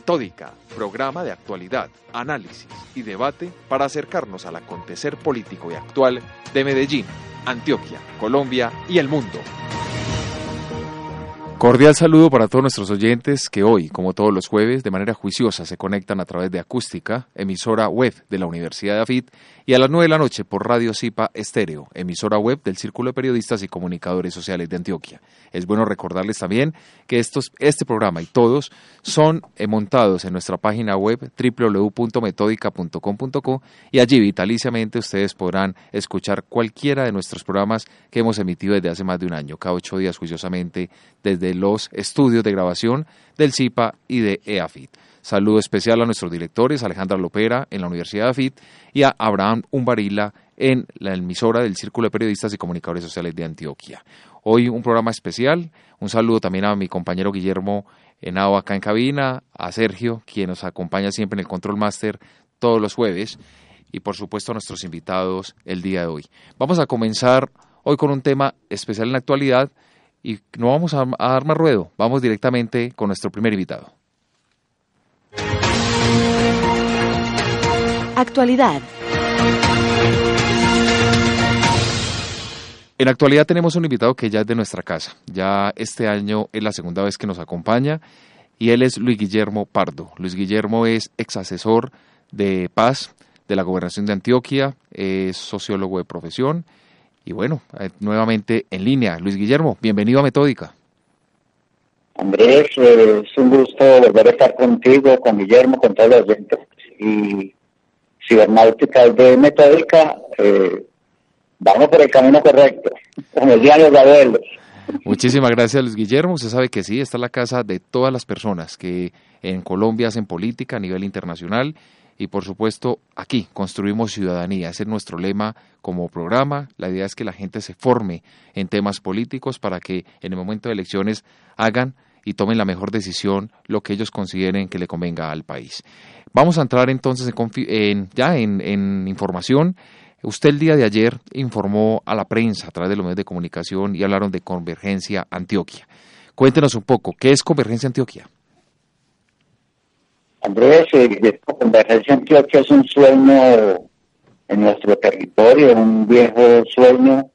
Metódica, programa de actualidad, análisis y debate para acercarnos al acontecer político y actual de Medellín, Antioquia, Colombia y el mundo. Cordial saludo para todos nuestros oyentes que hoy, como todos los jueves, de manera juiciosa se conectan a través de Acústica, emisora web de la Universidad de AFIT, y a las 9 de la noche por Radio Cipa Estéreo, emisora web del Círculo de Periodistas y Comunicadores Sociales de Antioquia. Es bueno recordarles también que estos, este programa y todos son eh, montados en nuestra página web www.metódica.com.co y allí vitaliciamente ustedes podrán escuchar cualquiera de nuestros programas que hemos emitido desde hace más de un año, cada ocho días juiciosamente desde los estudios de grabación del CIPA y de EAFIT. Saludo especial a nuestros directores, Alejandra Lopera en la Universidad de AFIT y a Abraham Umbarila en la emisora del Círculo de Periodistas y Comunicadores Sociales de Antioquia. Hoy un programa especial, un saludo también a mi compañero Guillermo Henao acá en cabina, a Sergio, quien nos acompaña siempre en el Control Master todos los jueves, y por supuesto a nuestros invitados el día de hoy. Vamos a comenzar hoy con un tema especial en la actualidad, y no vamos a, dar más ruedo, vamos directamente con nuestro primer invitado. Actualidad. En actualidad tenemos un invitado que ya es de nuestra casa. Ya este año es la segunda vez que nos acompaña y él es Luis Guillermo Pardo. Luis Guillermo es ex asesor de paz de la gobernación de Antioquia, es sociólogo de profesión y bueno, eh, nuevamente en línea. Luis Guillermo, bienvenido a Metódica. Andrés, es un gusto volver a estar contigo, con Guillermo, con todos los oyentes. Y cibernáutica de Metódica, eh, vamos por el camino correcto, como el diario de Muchísimas gracias, Luis Guillermo. Usted sabe que sí, esta es la casa de todas las personas que en Colombia hacen política a nivel internacional y por supuesto aquí construimos ciudadanía. Ese es nuestro lema como programa. La idea es que la gente se forme en temas políticos para que en el momento de elecciones hagan y tomen la mejor decisión, lo que ellos consideren que le convenga al país. Vamos a entrar entonces en, ya en, en información. Usted el día de ayer informó a la prensa a través de los medios de comunicación y hablaron de Convergencia Antioquia. Cuéntenos un poco, ¿qué es Convergencia Antioquia? Andrés, eh, Convergencia Antioquia es un sueño en nuestro territorio, un viejo sueño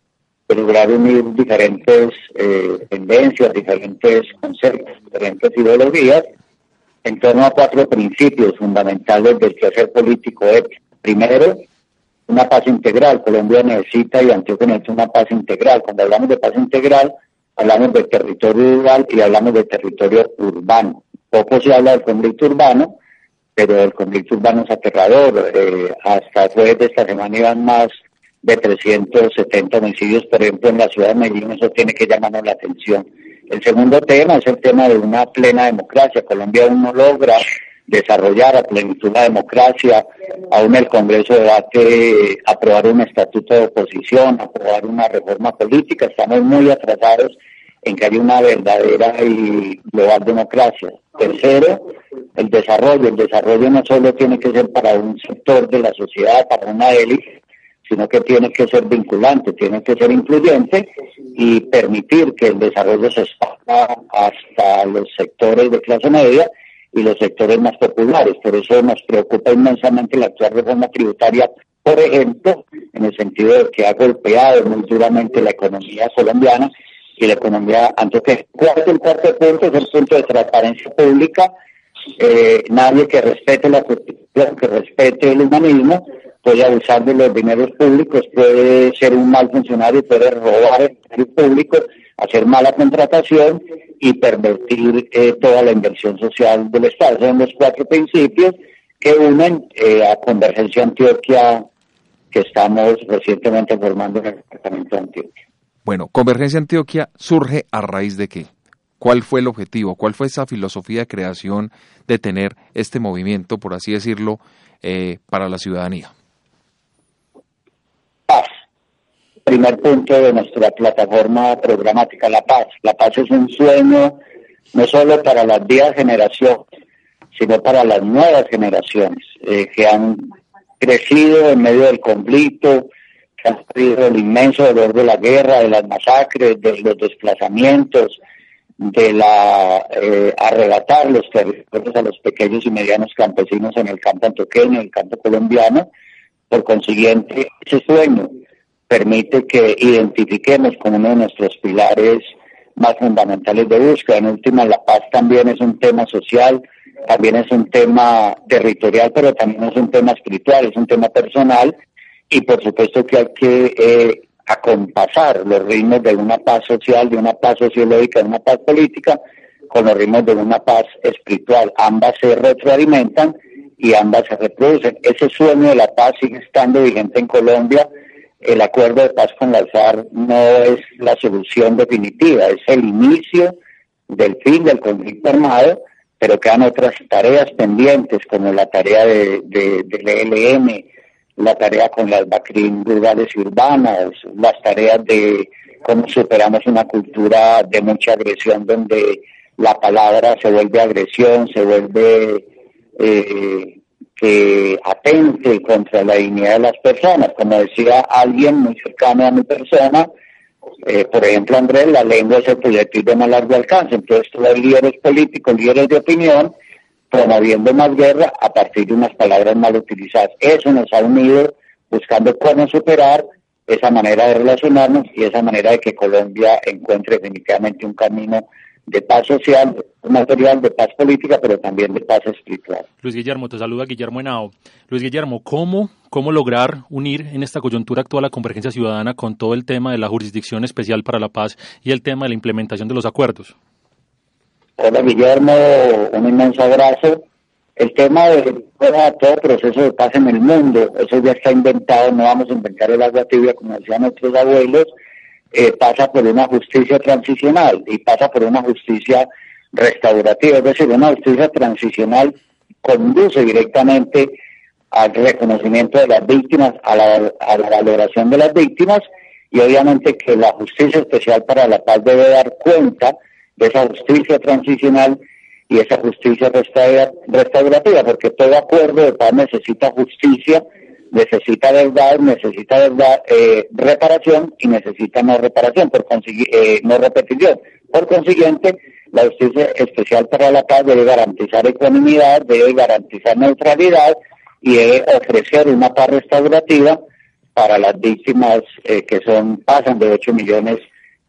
de lograr unir diferentes eh, tendencias, diferentes conceptos, diferentes ideologías en torno a cuatro principios fundamentales del quehacer político Primero, una paz integral. Colombia necesita y Antioquia necesita una paz integral. Cuando hablamos de paz integral, hablamos de territorio rural y hablamos de territorio urbano. Poco se habla del conflicto urbano, pero el conflicto urbano es aterrador. Eh, hasta después de esta semana iban más de 370 homicidios, por ejemplo, en la ciudad de Medellín, eso tiene que llamarnos la atención. El segundo tema es el tema de una plena democracia. Colombia aún no logra desarrollar a plenitud la democracia, aún el Congreso debate aprobar un estatuto de oposición, aprobar una reforma política, estamos muy atrasados en que haya una verdadera y global democracia. Tercero, el desarrollo. El desarrollo no solo tiene que ser para un sector de la sociedad, para una élite, sino que tiene que ser vinculante, tiene que ser incluyente y permitir que el desarrollo se expanda hasta los sectores de clase media y los sectores más populares. Por eso nos preocupa inmensamente la actual reforma tributaria, por ejemplo, en el sentido de que ha golpeado muy duramente la economía colombiana y la economía antioqueña. ¿Cuál es el cuarto punto? Es el punto de transparencia pública. Eh, nadie que respete la constitución, que respete el humanismo, puede abusar de los dineros públicos, puede ser un mal funcionario, puede robar el dinero público, hacer mala contratación y pervertir eh, toda la inversión social del Estado. Son los cuatro principios que unen eh, a Convergencia Antioquia que estamos recientemente formando en el Departamento de Antioquia. Bueno, Convergencia Antioquia surge a raíz de qué? ¿Cuál fue el objetivo? ¿Cuál fue esa filosofía de creación de tener este movimiento, por así decirlo, eh, para la ciudadanía? Paz. Primer punto de nuestra plataforma programática, la paz. La paz es un sueño no solo para las viejas generaciones, sino para las nuevas generaciones eh, que han crecido en medio del conflicto, han el inmenso dolor de la guerra, de las masacres, de los desplazamientos, de la eh, arrebatar los territorios a los pequeños y medianos campesinos en el campo antioqueño, en el campo colombiano. Por consiguiente, ese sueño permite que identifiquemos como uno de nuestros pilares más fundamentales de búsqueda. En última, la paz también es un tema social, también es un tema territorial, pero también es un tema espiritual, es un tema personal y por supuesto que hay que eh, acompasar los ritmos de una paz social, de una paz sociológica, de una paz política, con los ritmos de una paz espiritual. Ambas se retroalimentan y ambas se reproducen. Ese sueño de la paz sigue estando vigente en Colombia. El acuerdo de paz con la SAR no es la solución definitiva, es el inicio del fin del conflicto armado, pero quedan otras tareas pendientes, como la tarea de, del ELN, la tarea con las BACRIN rurales y urbanas, las tareas de cómo superamos una cultura de mucha agresión donde la palabra se vuelve agresión, se vuelve eh, que atente contra la dignidad de las personas. Como decía alguien muy cercano a mi persona, eh, por ejemplo, Andrés, la lengua es el proyectil de más largo alcance. Entonces, todos los líderes políticos, líderes de opinión, promoviendo más guerra a partir de unas palabras mal utilizadas. Eso nos ha unido buscando cómo superar esa manera de relacionarnos y esa manera de que Colombia encuentre definitivamente un camino de paz social, material, de paz política, pero también de paz espiritual. Luis Guillermo, te saluda Guillermo Henao. Luis Guillermo, ¿cómo, ¿cómo lograr unir en esta coyuntura actual la convergencia ciudadana con todo el tema de la Jurisdicción Especial para la Paz y el tema de la implementación de los acuerdos? Hola Guillermo, un inmenso abrazo. El tema de todo proceso de paz en el mundo, eso ya está inventado, no vamos a inventar el agua tibia como decían nuestros abuelos, eh, pasa por una justicia transicional y pasa por una justicia restaurativa, es decir, una justicia transicional conduce directamente al reconocimiento de las víctimas, a la, a la valoración de las víctimas y obviamente que la justicia especial para la paz debe dar cuenta de esa justicia transicional y esa justicia restaurativa, porque todo acuerdo de paz necesita justicia, necesita verdad, necesita verdad, eh, reparación y necesita no reparación, por eh, no repetición. Por consiguiente, la justicia especial para la paz debe garantizar ecuanimidad, debe garantizar neutralidad y debe ofrecer una paz restaurativa para las víctimas eh, que son pasan de 8 millones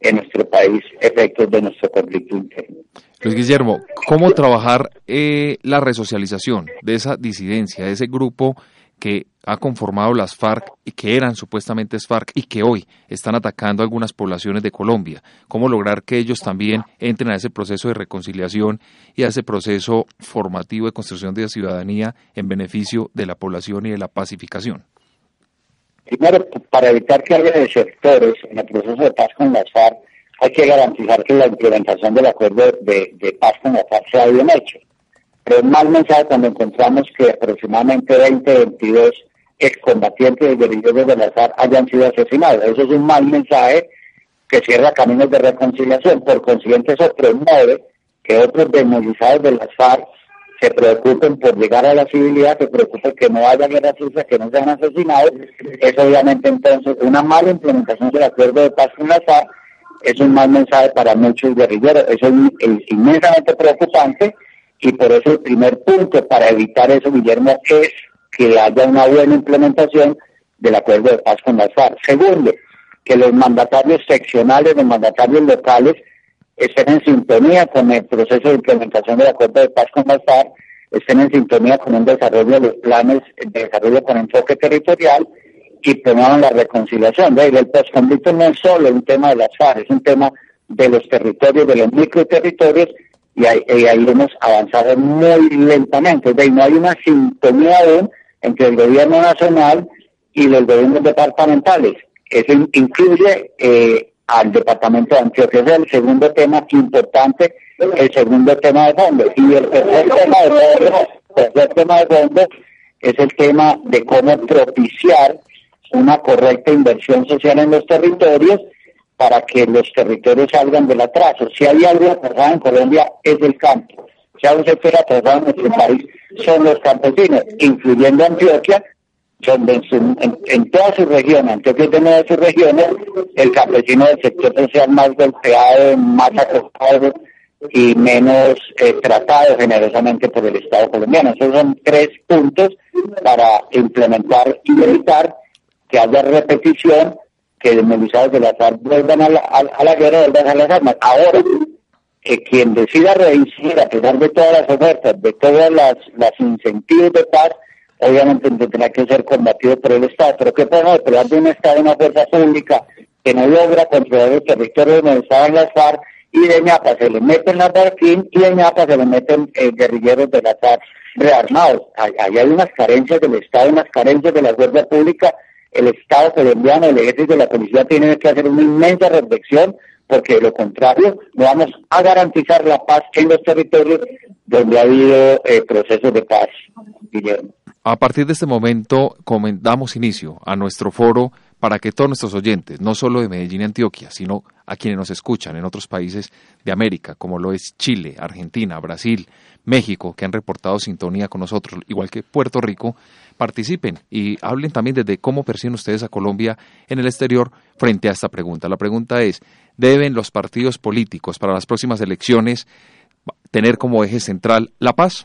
en nuestro país efectos de nuestro conflicto interno. Luis Guillermo, ¿cómo trabajar eh, la resocialización de esa disidencia, de ese grupo que ha conformado las FARC y que eran supuestamente FARC y que hoy están atacando algunas poblaciones de Colombia? ¿Cómo lograr que ellos también entren a ese proceso de reconciliación y a ese proceso formativo de construcción de la ciudadanía en beneficio de la población y de la pacificación? Primero, para evitar que haya desertores en el proceso de paz con las FARC, hay que garantizar que la implementación del acuerdo de, paz con las FARC sea bien hecho. Pero es mal mensaje cuando encontramos que aproximadamente 20, 22 excombatientes y guerrilleros de la FARC hayan sido asesinados. Eso es un mal mensaje que cierra caminos de reconciliación. Por consiguiente, eso promueve que otros desmovilizados de las FARC se preocupen por llegar a la civilidad, se preocupen que no haya guerra sucia, que no sean asesinados, es obviamente entonces una mala implementación del acuerdo de paz con la FARC, es un mal mensaje para muchos guerrilleros, eso es, inmensamente preocupante y por eso el primer punto para evitar eso, Guillermo, es que haya una buena implementación del acuerdo de paz con la FARC. Segundo, que los mandatarios seccionales, los mandatarios locales, estén en sintonía con el proceso de implementación del acuerdo de paz con las FARC, estén en sintonía con un desarrollo de los planes de desarrollo con enfoque territorial y promuevan la reconciliación. El postconflicto no es solo un tema de las FARC, es un tema de los territorios, de los microterritorios, y ahí, ahí hemos avanzado muy lentamente. No hay una sintonía aún entre el gobierno nacional y los gobiernos departamentales. Eso incluye eh, al departamento de Antioquia. es el segundo tema importante, el segundo tema de fondo. Y el tercer tema de fondo, tercer tema de fondo es el tema de cómo propiciar una correcta inversión social en los territorios para que los territorios salgan del atraso. Si hay algo atrasado en Colombia es el campo. Hay un sector atrasado en nuestro país son los campesinos, incluyendo Antioquia, donde en, toda su región, Antioquia de sus regiones, el campesino del sector social más golpeado, más acostado y menos eh, tratado generosamente por el Estado colombiano. Esos son tres puntos para implementar y evitar que haya repetición, que desmovilizados de la FARC vuelvan a la, a, la guerra, vuelvan a las armas. Ahora, que quien decida reincidir a pesar de todas las ofertas, de todas las, las incentivos de paz, obviamente tendrá que ser combatido por el Estado. Pero ¿qué podemos esperar de un Estado, una fuerza pública que no logra controlar el territorio donde estaban las FARC y de ñapa se le meten las Barquín y de ñapa se le meten eh, guerrilleros de la FARC rearmados. Ahí hay unas carencias del Estado, unas carencias de la fuerza pública. El Estado colombiano, el ejército y la policía tienen que hacer una inmensa reflexión porque de lo contrario no vamos a garantizar la paz en los territorios donde ha habido eh, procesos de paz, Guillermo. A partir de este momento damos inicio a nuestro foro para que todos nuestros oyentes, no solo de Medellín y Antioquia, sino a quienes nos escuchan en otros países de América, como lo es Chile, Argentina, Brasil, México, que han reportado sintonía con nosotros, igual que Puerto Rico, participen y hablen también desde cómo perciben ustedes a Colombia en el exterior frente a esta pregunta. La pregunta es, ¿deben los partidos políticos para las próximas elecciones tener como eje central la paz?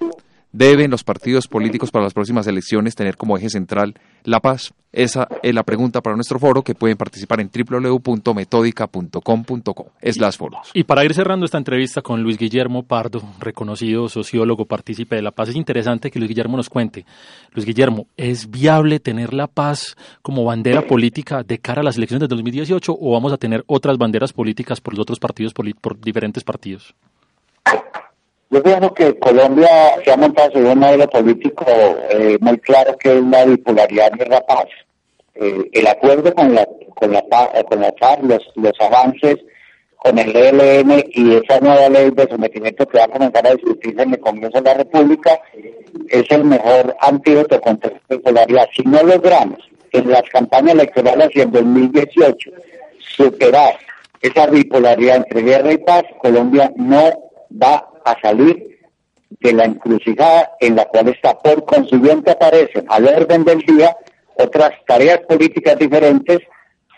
¿Deben los partidos políticos para las próximas elecciones tener como eje central la paz? Esa es la pregunta para nuestro foro que pueden participar en www.metódica.com.co. Es las foros. Y para ir cerrando esta entrevista con Luis Guillermo Pardo, reconocido sociólogo, partícipe de la paz, es interesante que Luis Guillermo nos cuente. Luis Guillermo, ¿es viable tener la paz como bandera política de cara a las elecciones de 2018 o vamos a tener otras banderas políticas por los otros partidos, por diferentes partidos? Yo pienso que Colombia se ha montado sobre un modelo político eh, muy claro que es la bipolaridad y la paz. Eh, el acuerdo con la con la eh, con la FARC, los, los avances con el ELN y esa nueva ley de sometimiento que va a comenzar a discutirse en el Congreso de la República es el mejor antídoto contra la bipolaridad. Si no logramos en las campañas electorales y en 2018 superar esa bipolaridad entre guerra y paz, Colombia no va a salir de la encrucijada en la cual está. Por consiguiente aparecen al orden del día otras tareas políticas diferentes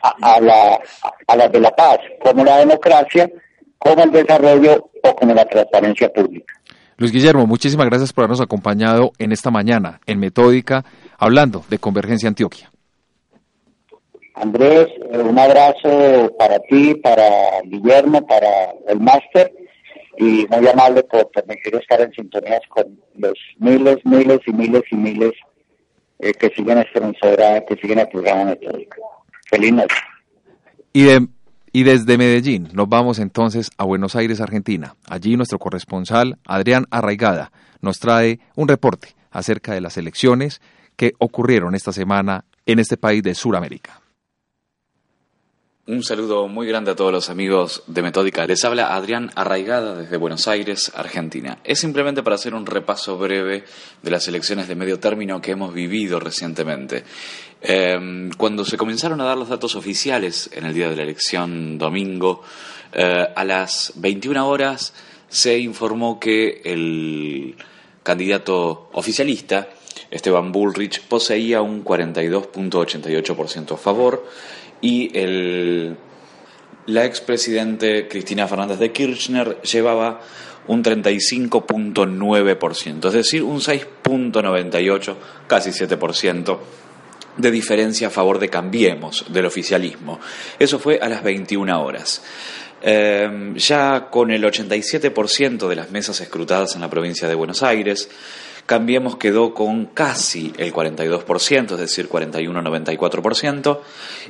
a, la, a las de la paz, como la democracia, como el desarrollo o como la transparencia pública. Luis Guillermo, muchísimas gracias por habernos acompañado en esta mañana en Metódica, hablando de Convergencia Antioquia. Andrés, un abrazo para ti, para Guillermo, para el máster y muy amable por permitir estar en sintonías con los miles, miles y miles y miles eh, que siguen esta emisora, que siguen el programa metódico. Feliz noche. Y, de, y desde Medellín nos vamos entonces a Buenos Aires, Argentina. Allí nuestro corresponsal, Adrián Arraigada, nos trae un reporte acerca de las elecciones que ocurrieron esta semana en este país de Sudamérica. Un saludo muy grande a todos los amigos de Metódica. Les habla Adrián Arraigada desde Buenos Aires, Argentina. Es simplemente para hacer un repaso breve de las elecciones de medio término que hemos vivido recientemente. Em, cuando se comenzaron a dar los datos oficiales en el día de la elección domingo, eh, a las 21 horas se informó que el candidato oficialista, Esteban Bullrich, poseía un 42.88% a favor y el, la expresidente Cristina Fernández de Kirchner llevaba un 35.9%, es decir, un 6.98, casi 7% de diferencia a favor de Cambiemos, del oficialismo. Eso fue a las 21 horas. Eh, ya con el 87% de las mesas escrutadas en la provincia de Buenos Aires, Cambiemos quedó con casi el 42%, es decir, 41-94%,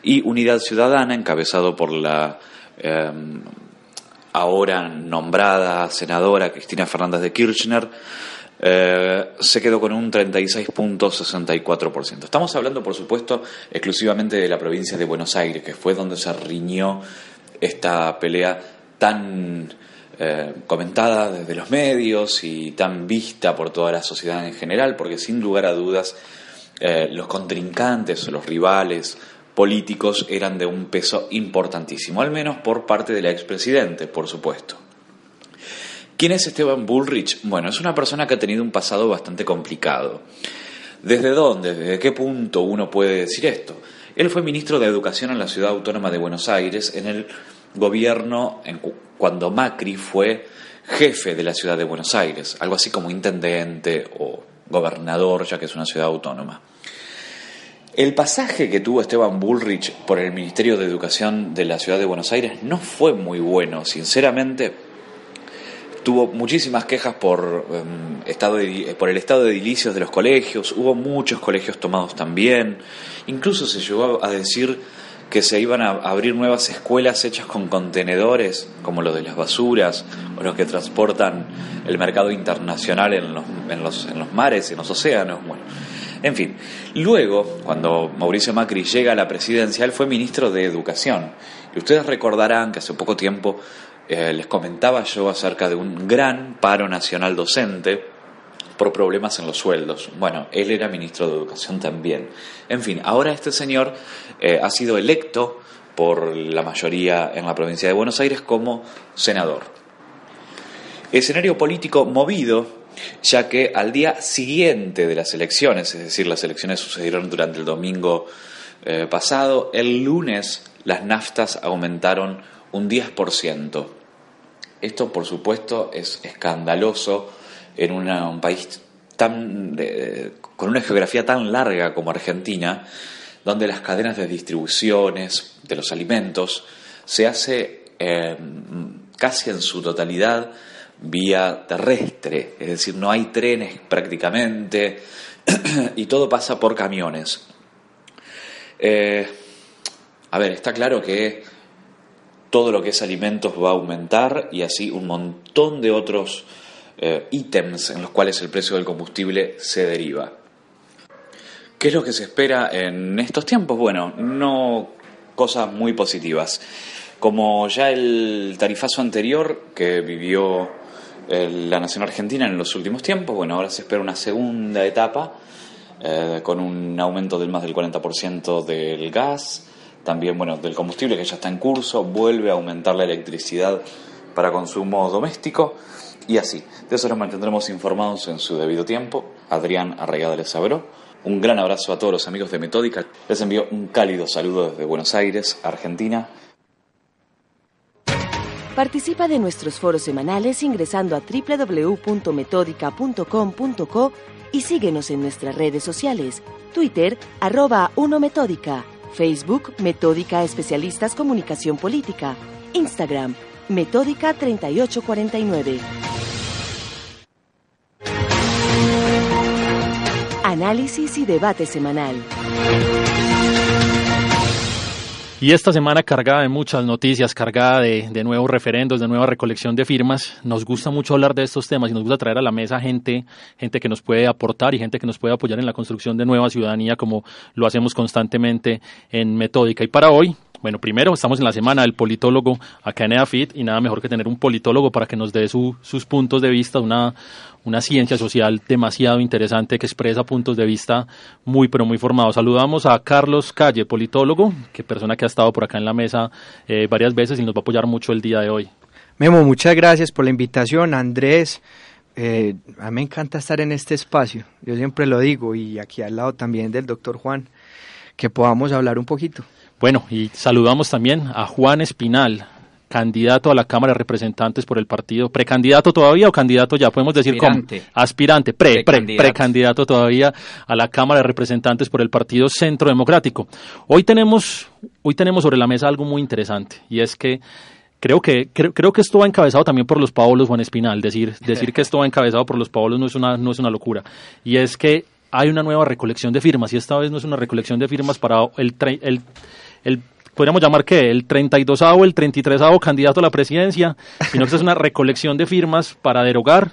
y Unidad Ciudadana, encabezado por la em, ahora nombrada senadora Cristina Fernández de Kirchner, eh, se quedó con un 36.64%. Estamos hablando, por supuesto, exclusivamente de la provincia de Buenos Aires, que fue donde se riñó esta pelea tan eh, comentada desde los medios y tan vista por toda la sociedad en general, porque sin lugar a dudas eh, los contrincantes los rivales políticos eran de un peso importantísimo, al menos por parte del expresidente, por supuesto. ¿Quién es Esteban Bullrich? Bueno, es una persona que ha tenido un pasado bastante complicado. ¿Desde dónde, desde qué punto uno puede decir esto? Él fue ministro de Educación en la Ciudad Autónoma de Buenos Aires en el gobierno, en, cuando Macri fue jefe de la ciudad de Buenos Aires, algo así como intendente o gobernador, ya que es una ciudad autónoma. El pasaje que tuvo Esteban Bullrich por el Ministerio de Educación de la Ciudad de Buenos Aires no fue muy bueno, sinceramente. Tuvo muchísimas quejas por, em, estado por el estado de edilicios de los colegios, hubo muchos colegios tomados también, incluso se llegó a decir que se iban a abrir nuevas escuelas hechas con contenedores, como los de las basuras o los que transportan el mercado internacional en los, en los, en los mares, en los océanos. Bueno, en fin, luego, cuando Mauricio Macri llega a la presidencia, él fue ministro de Educación. Y ustedes recordarán que hace poco tiempo eh, les comentaba yo acerca de un gran paro nacional docente por problemas en los sueldos. Bueno, él era ministro de Educación también. En fin, ahora este señor eh, ha sido electo por la mayoría en la provincia de Buenos Aires como senador. Escenario político movido ya que al día siguiente de las elecciones, es decir, las elecciones sucedieron durante el domingo eh, pasado, el lunes las naftas aumentaron un 10%. Esto, por supuesto, es escandaloso en un país tan, con una geografía tan larga como Argentina, donde las cadenas de distribuciones de los alimentos se hace eh, casi en su totalidad vía terrestre, es decir, no hay trenes prácticamente y todo pasa por camiones. Eh, a ver, está claro que todo lo que es alimentos va a aumentar y así un montón de otros eh, ítems en los cuales el precio del combustible se deriva. ¿Qué es lo que se espera en estos tiempos? Bueno, no cosas muy positivas. Como ya el tarifazo anterior que vivió la nación argentina en los últimos tiempos. Bueno, ahora se espera una segunda etapa eh, con un aumento del más del 40% del gas, también bueno, del combustible que ya está en curso, vuelve a aumentar la electricidad para consumo doméstico y así. De eso nos mantendremos informados en su debido tiempo. Adrián Arraigada les habló. Un gran abrazo a todos los amigos de Metódica. Les envío un cálido saludo desde Buenos Aires, Argentina. Participa de nuestros foros semanales ingresando a www.metódica.com.co y síguenos en nuestras redes sociales, Twitter, arroba 1Metódica, Facebook, Metódica Especialistas Comunicación Política, Instagram, Metódica 3849. Análisis y debate semanal. Y esta semana cargada de muchas noticias, cargada de, nuevos referendos, de nueva recolección de firmas, nos gusta mucho hablar de estos temas y nos gusta traer a la mesa gente, gente que nos puede aportar y gente que nos puede apoyar en la construcción de nueva ciudadanía como lo hacemos constantemente en Metódica. Y para hoy bueno, primero estamos en la semana del politólogo acá en EAFIT y nada mejor que tener un politólogo para que nos dé sus puntos de vista, una, una ciencia social demasiado interesante que expresa puntos de vista muy, pero muy formados. Saludamos a Carlos Calle, politólogo, que persona que ha estado por acá en la mesa eh, varias veces y nos va a apoyar mucho el día de hoy. Memo, muchas gracias por la invitación. Andrés, eh, a mí me encanta estar en este espacio, yo siempre lo digo, y aquí al lado también del doctor Juan, que podamos hablar un poquito. Bueno, y saludamos también a Juan Espinal, candidato a la Cámara de Representantes por el partido, precandidato todavía o candidato ya, podemos decir aspirante. como aspirante, pre, precandidato. todavía a la Cámara de Representantes por el partido Centro Democrático. Hoy tenemos, hoy tenemos sobre la mesa algo muy interesante y es que creo que creo, creo, que esto va encabezado también por los Paolos Juan Espinal, decir decir que esto va encabezado por los Paolos no es una no es una locura. Y es que hay una nueva recolección de firmas y esta vez no es una recolección de firmas para el el el podríamos llamar que el 32avo, el 33avo candidato a la presidencia, sino que es una recolección de firmas para derogar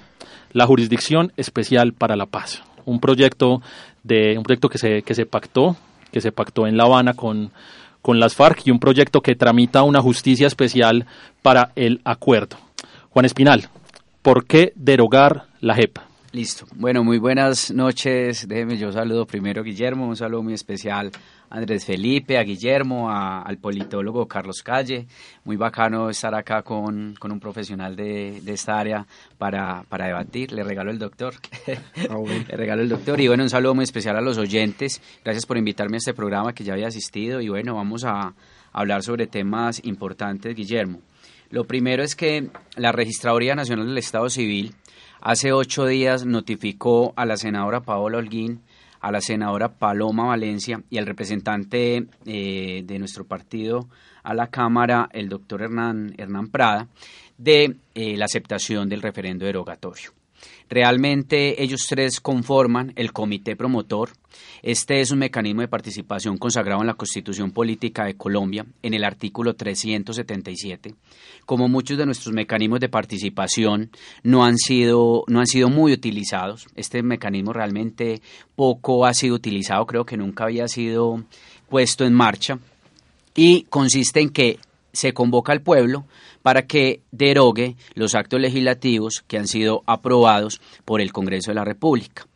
la Jurisdicción Especial para la Paz, un proyecto de un proyecto que se que se pactó, que se pactó en La Habana con con las FARC y un proyecto que tramita una justicia especial para el acuerdo. Juan Espinal, ¿por qué derogar la JEP? Listo. Bueno, muy buenas noches. Déjeme yo saludo primero Guillermo, un saludo muy especial Andrés Felipe, a Guillermo, al politólogo Carlos Calle. Muy bacano estar acá con, un profesional de, esta área para, debatir. Le regalo el doctor. Ah, Le regalo el doctor. Y bueno, un saludo muy especial a los oyentes. Gracias por invitarme a este programa que ya había asistido. Y bueno, vamos a hablar sobre temas importantes, Guillermo. Lo primero es que la Registraduría Nacional del Estado Civil hace ocho días notificó a la senadora Paola Holguín, a la senadora Paloma Valencia y al representante eh, de nuestro partido a la Cámara, el doctor Hernán, Hernán Prada, de eh, la aceptación del referendo derogatorio. Realmente ellos tres conforman el comité promotor. Este es un mecanismo de participación consagrado en la Constitución Política de Colombia, en el artículo 377. Como muchos de nuestros mecanismos de participación no han sido, no han sido muy utilizados, este mecanismo realmente poco ha sido utilizado, creo que nunca había sido puesto en marcha, y consiste en que se convoca al pueblo para que derogue los actos legislativos que han sido aprobados por el Congreso de la República.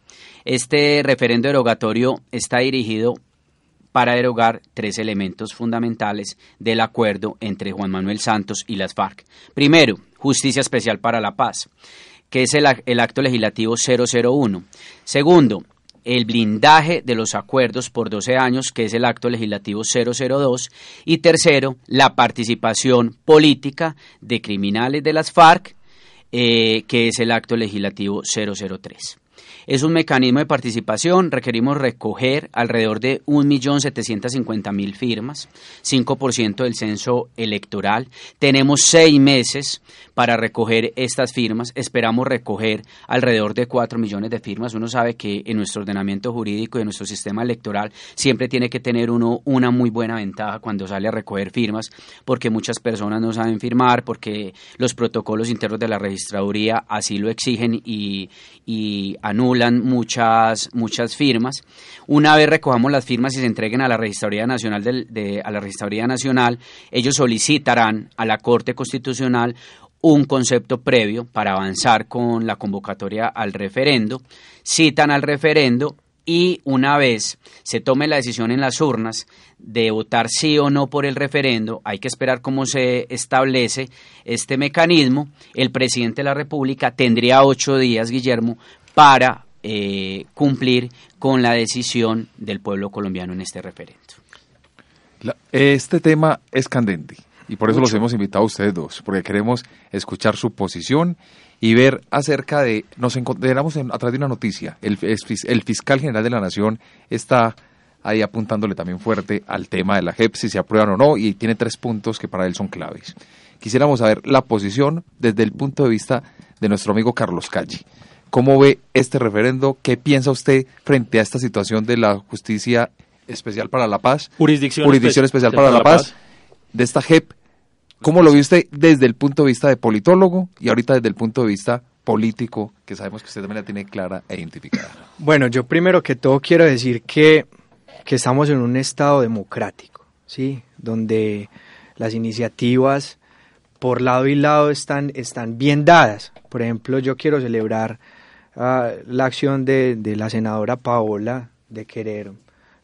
Este referendo derogatorio está dirigido para derogar tres elementos fundamentales del acuerdo entre Juan Manuel Santos y las FARC. Primero, justicia especial para la paz, que es el, el acto legislativo 001. Segundo, el blindaje de los acuerdos por 12 años, que es el acto legislativo 002, y tercero, la participación política de criminales de las FARC, eh, que es el acto legislativo 003. Es un mecanismo de participación, requerimos recoger alrededor de 1.750.000 firmas, 5% del censo electoral. Tenemos seis meses para recoger estas firmas, esperamos recoger alrededor de 4 millones de firmas. Uno sabe que en nuestro ordenamiento jurídico y en nuestro sistema electoral siempre tiene que tener uno una muy buena ventaja cuando sale a recoger firmas, porque muchas personas no saben firmar, porque los protocolos internos de la registraduría así lo exigen y, y anulan muchas, muchas firmas. Una vez recojamos las firmas y se entreguen a la Registraduría Nacional, de, a la Registraduría Nacional, ellos solicitarán a la Corte Constitucional un concepto previo para avanzar con la convocatoria al referendo, citan al referendo y una vez se tome la decisión en las urnas de votar sí o no por el referendo, hay que esperar cómo se establece este mecanismo, el presidente de la República tendría ocho días, Guillermo, para eh, cumplir con la decisión del pueblo colombiano en este referendo. este tema es candente y por eso los hemos invitado a ustedes dos, porque queremos escuchar su posición y ver acerca de, nos encontramos a través de una noticia, el, el fiscal general de la Nación está ahí apuntándole también fuerte al tema de la JEP, si se aprueban o no, y tiene tres puntos que para él son claves. Quisiéramos saber la posición desde el punto de vista de nuestro amigo Carlos Calle. ¿Cómo ve este referendo? ¿Qué piensa usted frente a esta situación de la Justicia Especial para la Paz? Jurisdicción, Especial, para, la, Paz, de esta JEP. ¿Cómo lo ve usted desde el punto de vista de politólogo y ahorita desde el punto de vista político, que sabemos que usted también la tiene clara e identificada? Bueno, yo primero que todo quiero decir que que estamos en un estado democrático, ¿sí? donde las iniciativas por lado y lado están, están bien dadas. Por ejemplo, yo quiero celebrar ah, la acción de, la senadora Paola de querer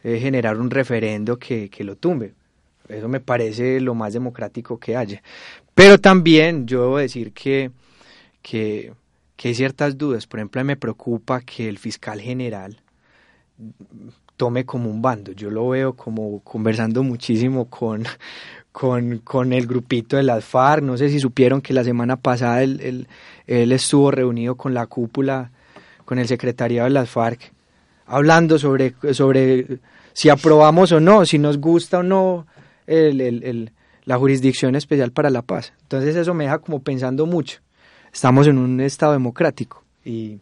eh, generar un referendo que, que lo tumbe. Eso me parece lo más democrático que haya. Pero también yo debo decir que, que, que hay ciertas dudas. Por ejemplo, me preocupa que el fiscal general tome como un bando. Yo lo veo como conversando muchísimo con, con, el grupito de las FARC. No sé si supieron que la semana pasada él, él, estuvo reunido con la cúpula, con el secretariado de las FARC, hablando sobre, sobre si aprobamos o no, si nos gusta o no el, la jurisdicción especial para la paz. Entonces eso me deja como pensando mucho. Estamos en un estado democrático y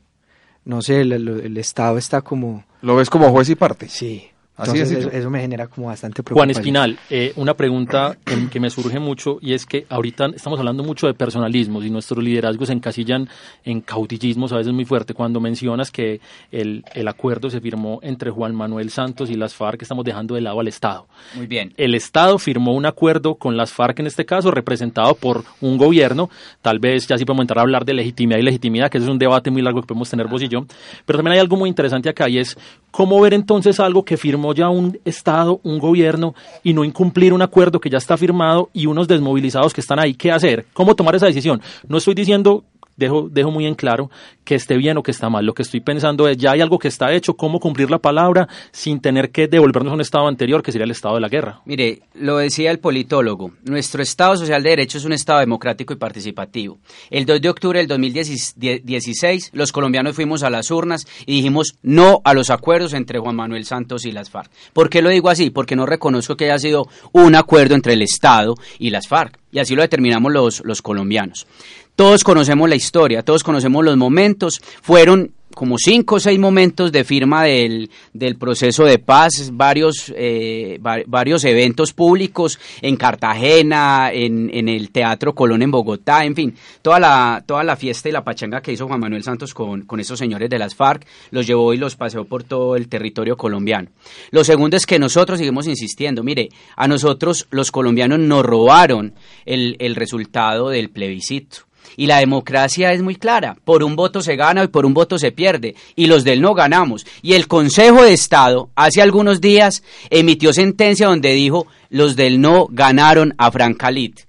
no sé, el Estado está como ¿Lo ves como juez y parte? Sí. Entonces, eso, me genera como bastante preocupación. Juan Espinal, eh, una pregunta que, me surge mucho y es que ahorita estamos hablando mucho de personalismos y nuestros liderazgos se encasillan en caudillismos a veces muy fuerte. Cuando mencionas que el, el acuerdo se firmó entre Juan Manuel Santos y las FARC, estamos dejando de lado al Estado. Muy bien. El Estado firmó un acuerdo con las FARC en este caso, representado por un gobierno. Tal vez ya sí podemos entrar a hablar de legitimidad y legitimidad, que es un debate muy largo que podemos tener vos y yo. Pero también hay algo muy interesante acá y es cómo ver entonces algo que firmó ya un Estado, un gobierno, y no incumplir un acuerdo que ya está firmado y unos desmovilizados que están ahí, ¿qué hacer? ¿Cómo tomar esa decisión? No estoy diciendo dejo, dejo muy en claro que esté bien o que está mal. Lo que estoy pensando es, ya hay algo que está hecho, cómo cumplir la palabra sin tener que devolvernos a un estado anterior, que sería el estado de la guerra. Mire, lo decía el politólogo, nuestro Estado Social de Derecho es un Estado democrático y participativo. El 2 de octubre del 2016, los colombianos fuimos a las urnas y dijimos no a los acuerdos entre Juan Manuel Santos y las FARC. ¿Por qué lo digo así? Porque no reconozco que haya sido un acuerdo entre el Estado y las FARC. Y así lo determinamos los, los colombianos. Todos conocemos la historia, todos conocemos los momentos. Fueron como cinco o seis momentos de firma del, del proceso de paz, varios, eh, varios eventos públicos en Cartagena, en, en, el Teatro Colón en Bogotá, en fin, toda la, toda la fiesta y la pachanga que hizo Juan Manuel Santos con, con esos señores de las FARC, los llevó y los paseó por todo el territorio colombiano. Lo segundo es que nosotros seguimos insistiendo, mire, a nosotros los colombianos nos robaron el, el resultado del plebiscito. Y la democracia es muy clara, por un voto se gana y por un voto se pierde, y los del no ganamos. Y el Consejo de Estado hace algunos días emitió sentencia donde dijo los del no ganaron a Francalit.